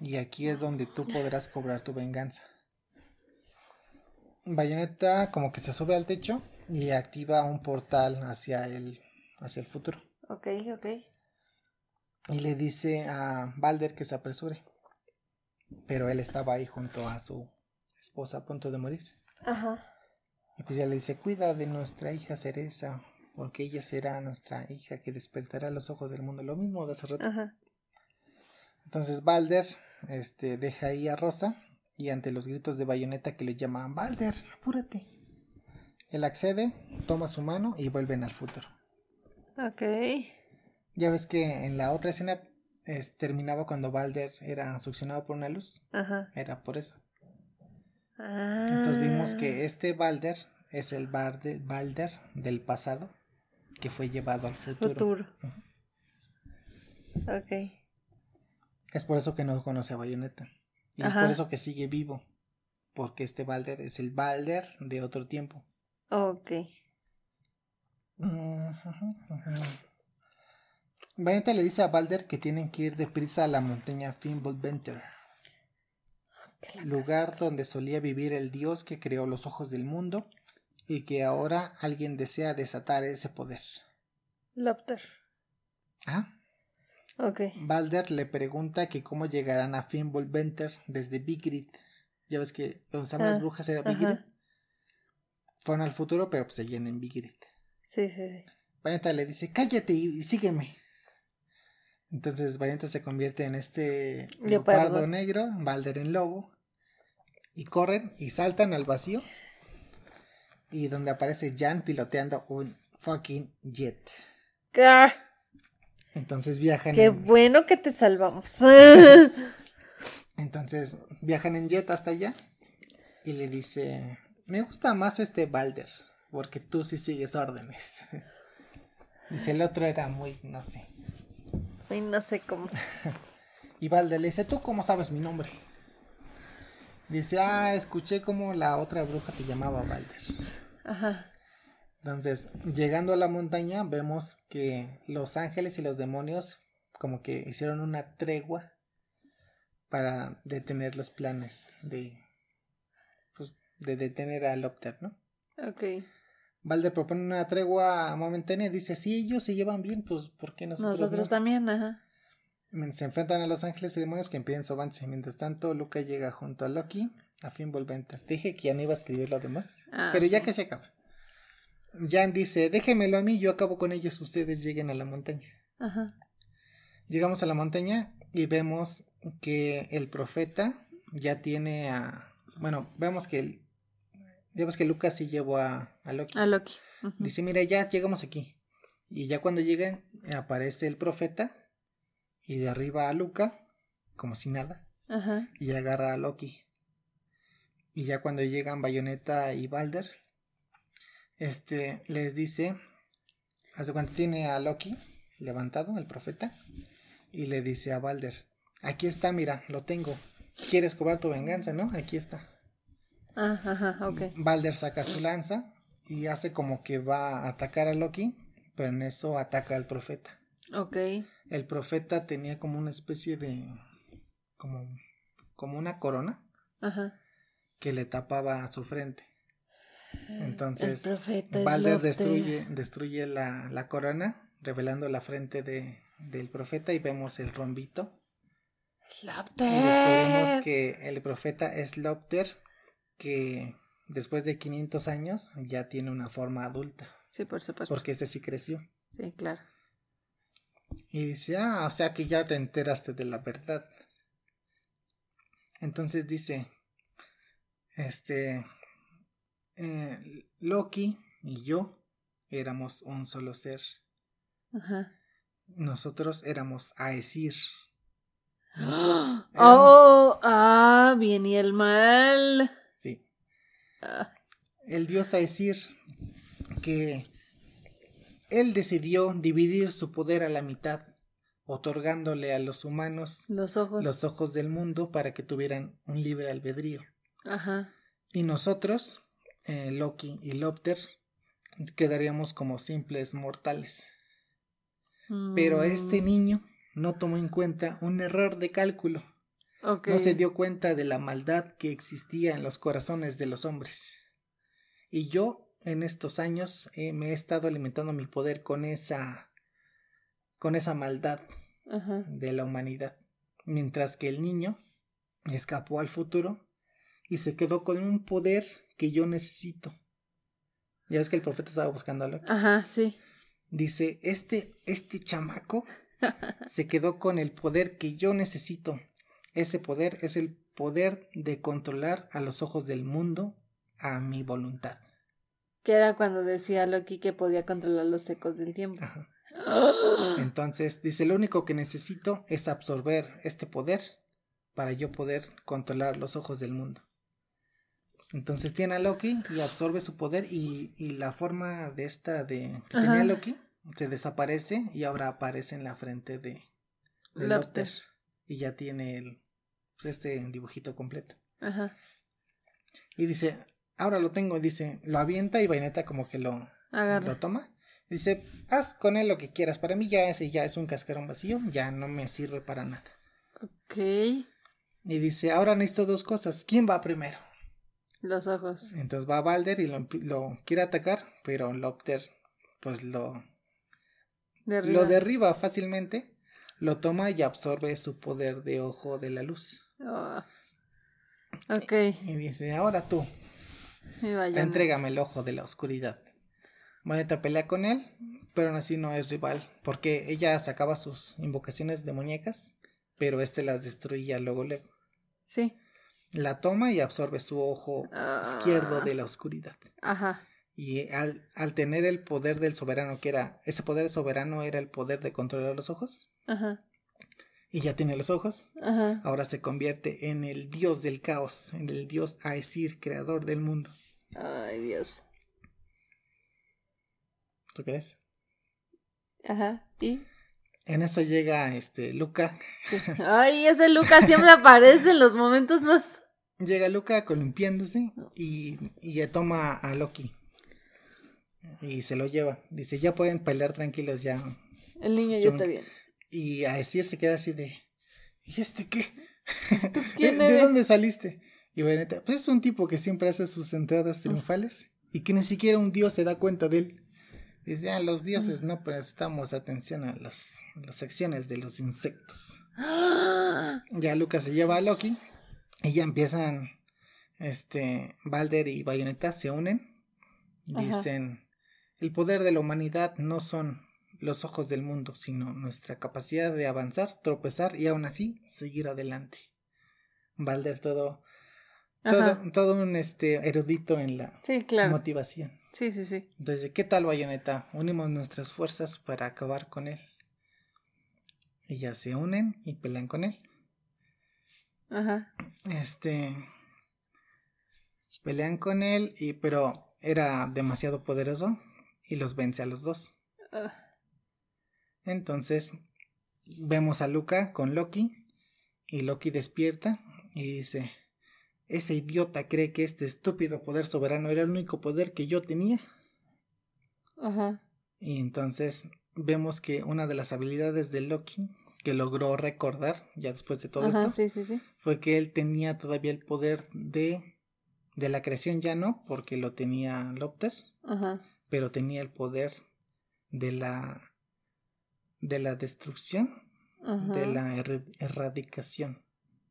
Y aquí es donde tú podrás cobrar tu venganza. Bayonetta como que se sube al techo y activa un portal hacia el, hacia el futuro. Ok, ok. Y le dice a Balder que se apresure. Pero él estaba ahí junto a su esposa a punto de morir. Ajá. Y pues ya le dice, cuida de nuestra hija Cereza, porque ella será nuestra hija que despertará los ojos del mundo. Lo mismo de hace rato. Ajá. Entonces Balder este, deja ahí a Rosa y ante los gritos de Bayonetta que le llaman Balder, apúrate. Él accede, toma su mano y vuelven al futuro. Ok. Ya ves que en la otra escena es- terminaba cuando Balder era succionado por una luz. Ajá. Era por eso. Ah. Entonces vimos que este Balder es el Balder, Balder del pasado que fue llevado al futuro. Futuro. Ok. Es por eso que no conoce a Bayonetta. Y es por eso que sigue vivo. Porque este Balder es el Balder de otro tiempo. Ok. Bayonetta le dice a Balder que tienen que ir deprisa a la montaña Fimbulventer, lugar donde solía vivir el dios que creó los ojos del mundo y que ahora alguien desea desatar ese poder. Lopter. Ah, Ok. Balder le pregunta que cómo llegarán a Fimbulventer desde Vigrid. Ya ves que donde estaban Ah, las brujas era ajá. Vigrid. Fueron al futuro, pero pues se llenan en Vigrid. Sí, sí, sí. Bayonetta le dice, cállate y, sígueme. Entonces Bayonetta se convierte en este Leopardo. leopardo negro, Balder en lobo. Y corren y saltan al vacío. Y donde aparece Jan piloteando un fucking jet. ¡Ah! Entonces viajan Qué en, bueno que te salvamos. entonces viajan en jet hasta allá. Y le dice, me gusta más este Balder, porque tú sí sigues órdenes. Dice, el otro era muy, no sé. Ay, no sé cómo. Y Balder le dice, ¿tú cómo sabes mi nombre? Dice, ah, escuché como la otra bruja te llamaba Balder. Ajá. Entonces, llegando a la montaña, vemos que los ángeles y los demonios como que hicieron una tregua para detener los planes de, pues, de detener a Lopter, ¿no? Ok. Balder propone una tregua momentánea y dice, si ellos se llevan bien, pues ¿por qué nosotros, Nosotros no?". también, ajá. Se enfrentan a los ángeles y demonios que impiden su avance. Mientras tanto, Luca llega junto a Loki a Fimbulventer. Te dije que ya no iba a escribir lo demás. Ah, pero ya que se acaba. Jan dice, déjenmelo a mí, yo acabo con ellos, ustedes lleguen a la montaña. Ajá. Llegamos a la montaña y vemos que el profeta ya tiene a... Bueno, vemos que... El, ves que Lucas sí llevó a, a Loki. A Loki. Dice, mira, ya llegamos aquí. Y ya cuando llegan, aparece el profeta y derriba a Luca, como si nada, Ajá. y agarra a Loki. Y ya cuando llegan Bayonetta y Balder, este les dice, hace cuando tiene a Loki levantado, el profeta, y le dice a Balder, aquí está, mira, lo tengo. ¿Quieres cobrar tu venganza, no? Aquí está. Ah, Ajá, ok. Balder saca su lanza y hace como que va a atacar a Loki, pero en eso ataca al profeta. Ok. El profeta tenía como una especie de como como una corona Ajá. que le tapaba su frente. Entonces, Balder destruye, destruye la, la corona, revelando la frente de, del profeta y vemos el rombito. Y descubrimos que el profeta es Lopter, que después de 500 años ya tiene una forma adulta, Sí, por supuesto. porque este sí creció. Sí, claro. Y dice, ah, o sea que ya te enteraste de la verdad. Entonces dice, este, eh, Loki y yo éramos un solo ser. Ajá. Nosotros éramos Aesir. ¡Ah! éramos- Oh, ah, bien y el mal. Sí, Ah, el dios Aesir, que él decidió dividir su poder a la mitad, otorgándole a los humanos los ojos. los ojos del mundo para que tuvieran un libre albedrío. Ajá. Y nosotros, eh, Loki y Lopter, quedaríamos como simples mortales. Pero este Mm, niño no tomó en cuenta un error de cálculo. No se dio cuenta de la maldad que existía en los corazones de los hombres. Y yo, en estos años, eh, me he estado alimentando mi poder con esa. con esa maldad Ajá. de la humanidad. Mientras que el niño escapó al futuro y se quedó con un poder que yo necesito. Ya ves que el profeta estaba buscando a Loki. Ajá, sí. Dice, este, este chamaco se quedó con el poder que yo necesito. Ese poder es el poder de controlar a los ojos del mundo a mi voluntad. Que era cuando decía Loki que podía controlar los ecos del tiempo. Ajá. Entonces, dice, lo único que necesito es absorber este poder para yo poder controlar los ojos del mundo. Entonces tiene a Loki y absorbe su poder y, y la forma de esta de que Ajá. tenía Loki se desaparece y ahora aparece en la frente de, de Lopter. Y ya tiene el, pues, este dibujito completo. Ajá. Y dice, ahora lo tengo, dice, lo avienta y Bayonetta como que lo, Agarra. lo toma. Dice, haz con él lo que quieras. Para mí ya ese ya es un cascarón vacío, ya no me sirve para nada. Ok. Y dice, ahora necesito dos cosas. ¿Quién va primero? Los ojos. Entonces va Balder y lo, lo quiere atacar, pero Lopter pues lo, De arriba. lo derriba fácilmente, lo toma y absorbe su poder de ojo de la luz. Oh. Ok. Y dice, ahora tú, Y entrégame el ojo de la oscuridad. Bayonetta pelea con él, pero aún así no es rival, porque ella sacaba sus invocaciones demoníacas, pero este las destruía luego luego. Sí. La toma y absorbe su ojo Ah. izquierdo de la oscuridad. Ajá. Y al, al tener el poder del soberano, que era, ese poder soberano era el poder de controlar los ojos, Ajá. y ya tiene los ojos, Ajá. ahora se convierte en el dios del caos, en el dios Aesir, creador del mundo. Ay, Dios. ¿Tú crees? Ajá. ¿Y? En eso llega este Luca. Ay, ese Lucas siempre aparece en los momentos más. Llega Luca columpiándose y, y toma a Loki. Y se lo lleva. Dice, ya pueden pelear tranquilos ya. El niño ya está bien. Y Aesir se queda así de... ¿Y este qué? ¿Tú quién ¿De, dónde saliste? Y Bayonetta, pues es un tipo que siempre hace sus entradas triunfales y que ni siquiera un dios se da cuenta de él. Dice, ah, los dioses no prestamos atención a las, las acciones de los insectos. ¡Ah! Ya Lucas se lleva a Loki y ya empiezan, este, Balder y Bayonetta se unen. Ajá. Dicen, el poder de la humanidad no son los ojos del mundo, sino nuestra capacidad de avanzar, tropezar y aún así seguir adelante. Balder todo, todo, todo un este erudito en la Sí, claro. motivación. Sí, sí, sí. Entonces, ¿qué tal Bayonetta? Unimos nuestras fuerzas para acabar con él. Y ya se unen y pelean con él. Ajá. Este. Pelean con él, y, pero era demasiado poderoso y los vence a los dos. Ah, Entonces vemos a Luca con Loki y Loki despierta y dice, ese idiota cree que este estúpido poder soberano era el único poder que yo tenía. Ajá. Y entonces vemos que una de las habilidades de Loki que logró recordar ya después de todo Ajá, esto sí, sí, sí. fue que él tenía todavía el poder de de la creación ya no porque lo tenía Lopter Ajá. pero tenía el poder de la de la destrucción Ajá. de la erradicación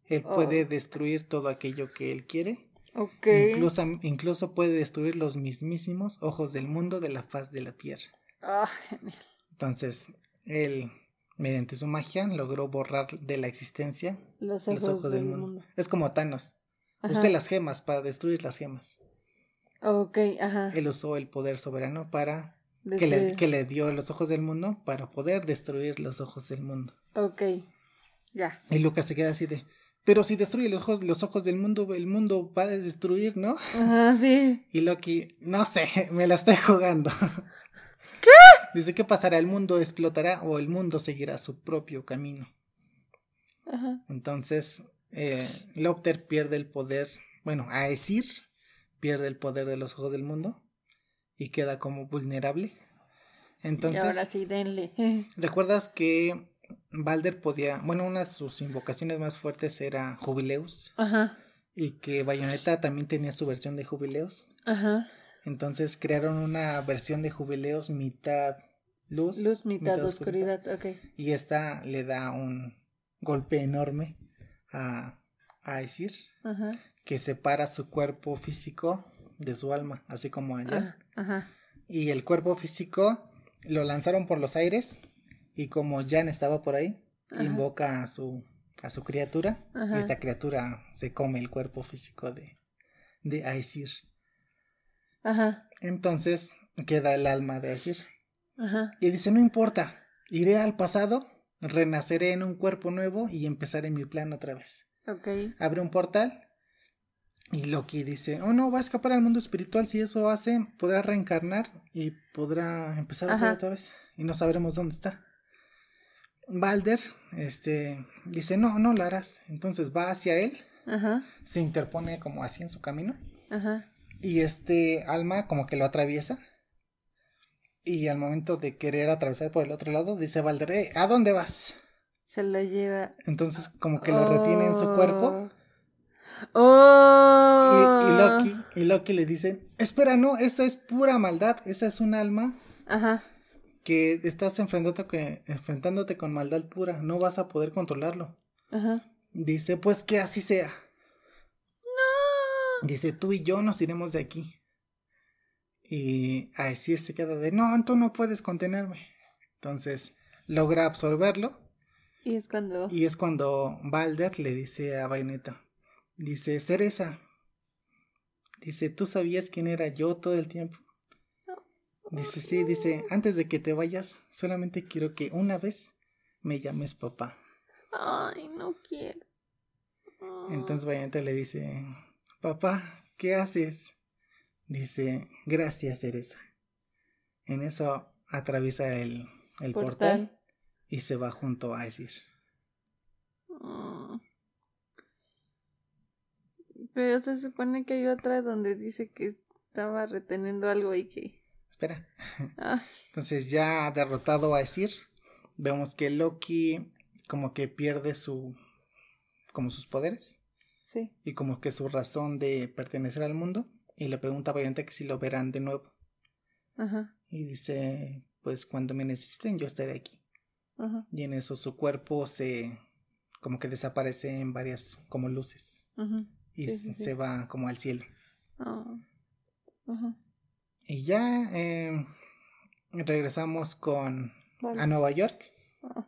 él Oh. puede destruir todo aquello que él quiere Ok. incluso incluso puede destruir los mismísimos ojos del mundo de la faz de la tierra Ah, genial. entonces él mediante su magia logró borrar de la existencia Los los ojos, del mundo. Es como Thanos. Ajá. Usé las gemas para destruir las gemas. Ok, ajá. Él usó el poder soberano para que le, que le dio los ojos del mundo para poder destruir los ojos del mundo. Ok. Ya. Y Lucas se queda así de, pero si destruye los ojos, los ojos del mundo, el mundo va a destruir, ¿no? Ajá, sí. Y Loki, no sé, me la estoy jugando. ¿Qué? Dice, ¿qué pasará? ¿El mundo explotará o el mundo seguirá su propio camino? Ajá. Entonces, eh, Lopter pierde el poder, bueno, Aesir pierde el poder de los ojos del mundo y queda como vulnerable. Entonces, y ahora sí, denle. ¿recuerdas que Balder podía, bueno, una de sus invocaciones más fuertes era Jubileus Ajá. y que Bayonetta también tenía su versión de Jubileus? Ajá. Entonces crearon una versión de Jubileus mitad luz, Luz, mitad, oscuridad. Ok. y esta le da un golpe enorme a, a Aesir. Ajá. que separa su cuerpo físico de su alma, así como ayer. Ajá. Ajá. Y el cuerpo físico lo lanzaron por los aires y como Jan estaba por ahí, Ajá. invoca a su a su criatura Ajá. y esta criatura se come el cuerpo físico de de Aesir. Ajá. Entonces queda el alma de Aesir Ajá. y dice, "No importa, iré al pasado, renaceré en un cuerpo nuevo y empezaré mi plan otra vez." Ok. abre un portal y Loki dice, oh no, va a escapar al mundo espiritual, si eso hace, podrá reencarnar y podrá empezar otra, otra vez y no sabremos dónde está. Balder, este, dice, no, no lo harás, entonces va hacia él, Ajá. se interpone como así en su camino Ajá. y este alma como que lo atraviesa y al momento de querer atravesar por el otro lado, dice Balder, "Eh, ¿a dónde vas? Se lo lleva. Entonces como que lo retiene en su cuerpo Oh. Y, y Loki, y Loki le dice, espera, no, esa es pura maldad, esa es un alma Ajá. Que estás enfrentándote, que- enfrentándote con maldad pura, no vas a poder controlarlo. Ajá. Dice, pues que así sea. Dice, tú y yo nos iremos de aquí. Y a decir se queda de, no, tú no puedes contenerme. Entonces logra absorberlo Y es cuando. y es cuando Balder le dice a Bayonetta, dice, Cereza, dice, ¿tú sabías quién era yo todo el tiempo? Dice, sí, dice, antes de que te vayas, solamente quiero que una vez me llames papá. Ay, no quiero. Entonces Bayonetta le dice, papá, ¿qué haces? Dice, gracias, Cereza. En eso atraviesa el, el portal. Portal. y se va junto a decir. Ah. Pero se supone que hay otra donde dice que estaba reteniendo algo y que. Espera. Ay, Entonces ya derrotado a decir, vemos que Loki como que pierde su como sus poderes sí. y como que su razón de pertenecer al mundo y le pregunta a Bayonetta que si lo verán de nuevo Ajá. y dice, pues cuando me necesiten yo estaré aquí. Ajá. Y en eso su cuerpo se como que desaparece en varias como luces Ajá. y Sí, sí, se sí. va como al cielo. Ah. Ajá. Y ya eh, regresamos con Vale. a Nueva York. Ah.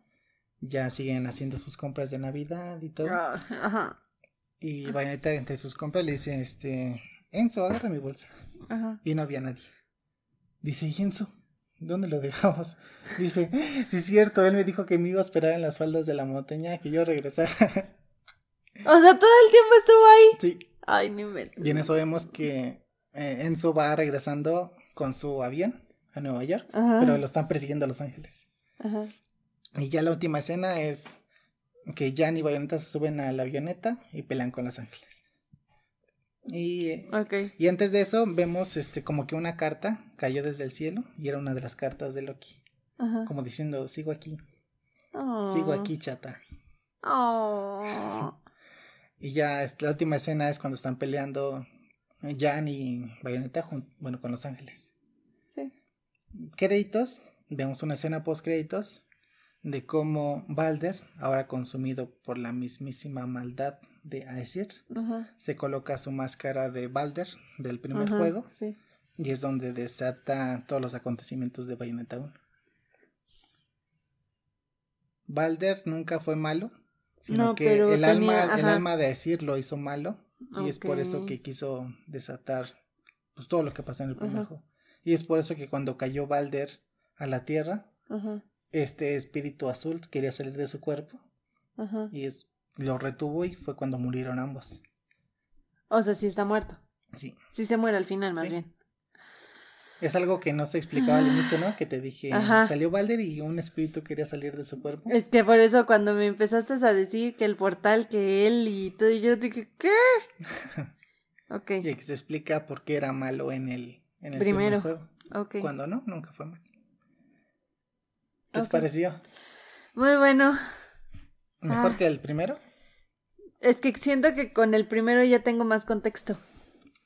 Ya siguen haciendo sus compras de Navidad y todo. Ah, Ajá. Y Bayonetta entre sus compras le dice, este, Enzo, agarra mi bolsa. Ajá. Y no había nadie. Dice, ¿y Enzo? ¿dónde lo dejamos? Dice, sí es cierto, él me dijo que me iba a esperar en las faldas de la montaña, que yo regresara. O sea, todo el tiempo estuvo ahí. sí, Ay, ni me. y en eso vemos que eh, Enzo va regresando con su avión a Nueva York, Ajá. pero lo están persiguiendo a Los Ángeles. Ajá. Y ya la última escena es que Jan y Bayonetta se suben a la avioneta y pelean con Los Ángeles. Y, y antes de eso vemos este como que una carta cayó desde el cielo y era una de las cartas de Loki. Ajá. Como diciendo, sigo aquí, Oh. sigo aquí, chata. Oh. Y ya la última escena es cuando están peleando Jan y Bayonetta bueno, con Los Ángeles. Sí. Créditos, vemos una escena post créditos de cómo Balder, ahora consumido por la mismísima maldad de Aesir, Ajá. se coloca su máscara de Balder del primer Ajá, juego Sí. y es donde desata todos los acontecimientos de Bayonetta 1. Balder nunca fue malo, sino No, que el, tenía- alma, el alma de Aesir lo hizo malo y es por eso que quiso desatar pues todo lo que pasó en el primer Ajá. juego. Y es por eso que cuando cayó Balder a la tierra, este espíritu azul quería salir de su cuerpo y es, lo retuvo y fue cuando murieron ambos. O sea, sí está muerto. Sí. Sí se muere al final, más Sí. bien. Es algo que no se explicaba al inicio, ¿no? Que te dije, Ajá. salió Balder y un espíritu quería salir de su cuerpo. Es que por eso cuando me empezaste a decir que el portal, que él y todo, y yo dije, ¿qué? Ok, Y aquí se explica por qué era malo en el, en el Primero. primer juego. ok. Cuando no, nunca fue malo. ¿Qué te pareció? Muy bueno. ¿Mejor Ah. que el primero? Es que siento que con el primero ya tengo más contexto.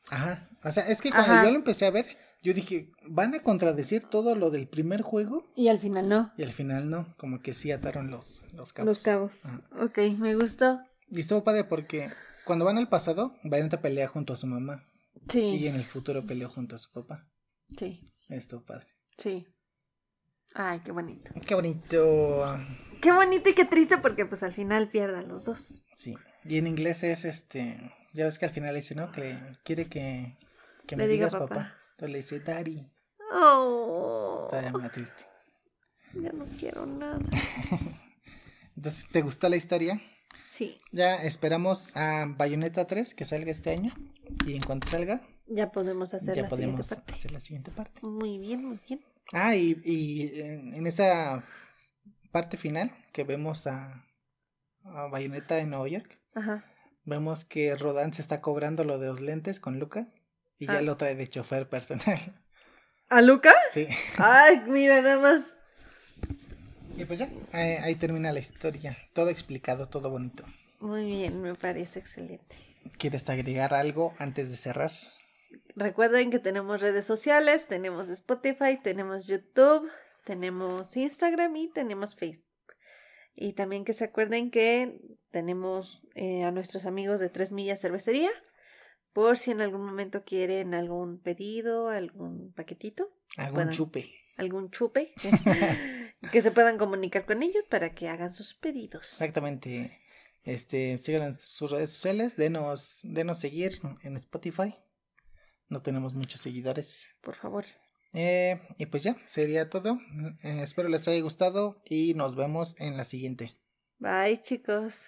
Ajá. O sea, es que cuando Ajá. yo lo empecé a ver, yo dije, van a contradecir todo lo del primer juego. Y al final no. Y al final no, como que sí ataron los, los cabos. Los cabos. Ok, me gustó. Y estuvo padre porque cuando van al pasado, Bayonetta pelea junto a su mamá. Y Sí, en el futuro peleó junto a su papá. sí, Estuvo padre. sí. Ay, qué bonito. Qué bonito. Qué bonito y qué triste porque pues al final pierdan los dos. Sí. Y en inglés es este. Ya ves que al final dice, ¿no? Que quiere que, que me diga digas papá. papá. Entonces le dice, Daddy. Oh, me da triste. ya no quiero nada. Entonces, ¿te gustó la historia? Sí, Ya esperamos a Bayonetta 3 que salga este año. Y en cuanto salga, ya podemos hacer ya la podemos siguiente parte. hacer la siguiente parte. Muy bien, muy bien. Ah, y, y en, en esa parte final que vemos a, a Bayonetta en Nueva York, Ajá. vemos que Rodan se está cobrando lo de los lentes con Luca y ya Ah. lo trae de chofer personal. ¿A Luca? sí. Ay, mira, nada más. Y pues ya, ahí, ahí termina la historia. Todo explicado, todo bonito. Muy bien, me parece excelente. ¿Quieres agregar algo antes de cerrar? Recuerden que tenemos redes sociales, tenemos Spotify, tenemos YouTube, tenemos Instagram y tenemos Facebook. Y también que se acuerden que tenemos eh, a nuestros amigos de Tres Millas Cervecería, por si en algún momento quieren algún pedido, algún paquetito, ¿Algún chupe? algún chupe, que se puedan comunicar con ellos para que hagan sus pedidos. Exactamente. Este, sigan en sus redes sociales, denos, denos seguir en Spotify. No tenemos muchos seguidores. Por favor. Eh, y pues ya, sería todo. Eh, espero les haya gustado y nos vemos en la siguiente. Bye, chicos.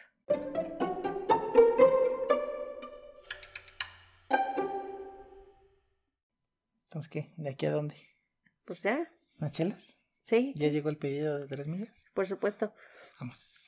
Entonces, ¿qué? ¿De aquí a dónde? Pues ya, ¿Unas chelas? sí, ¿Ya llegó el pedido de tres millas? por supuesto. Vamos.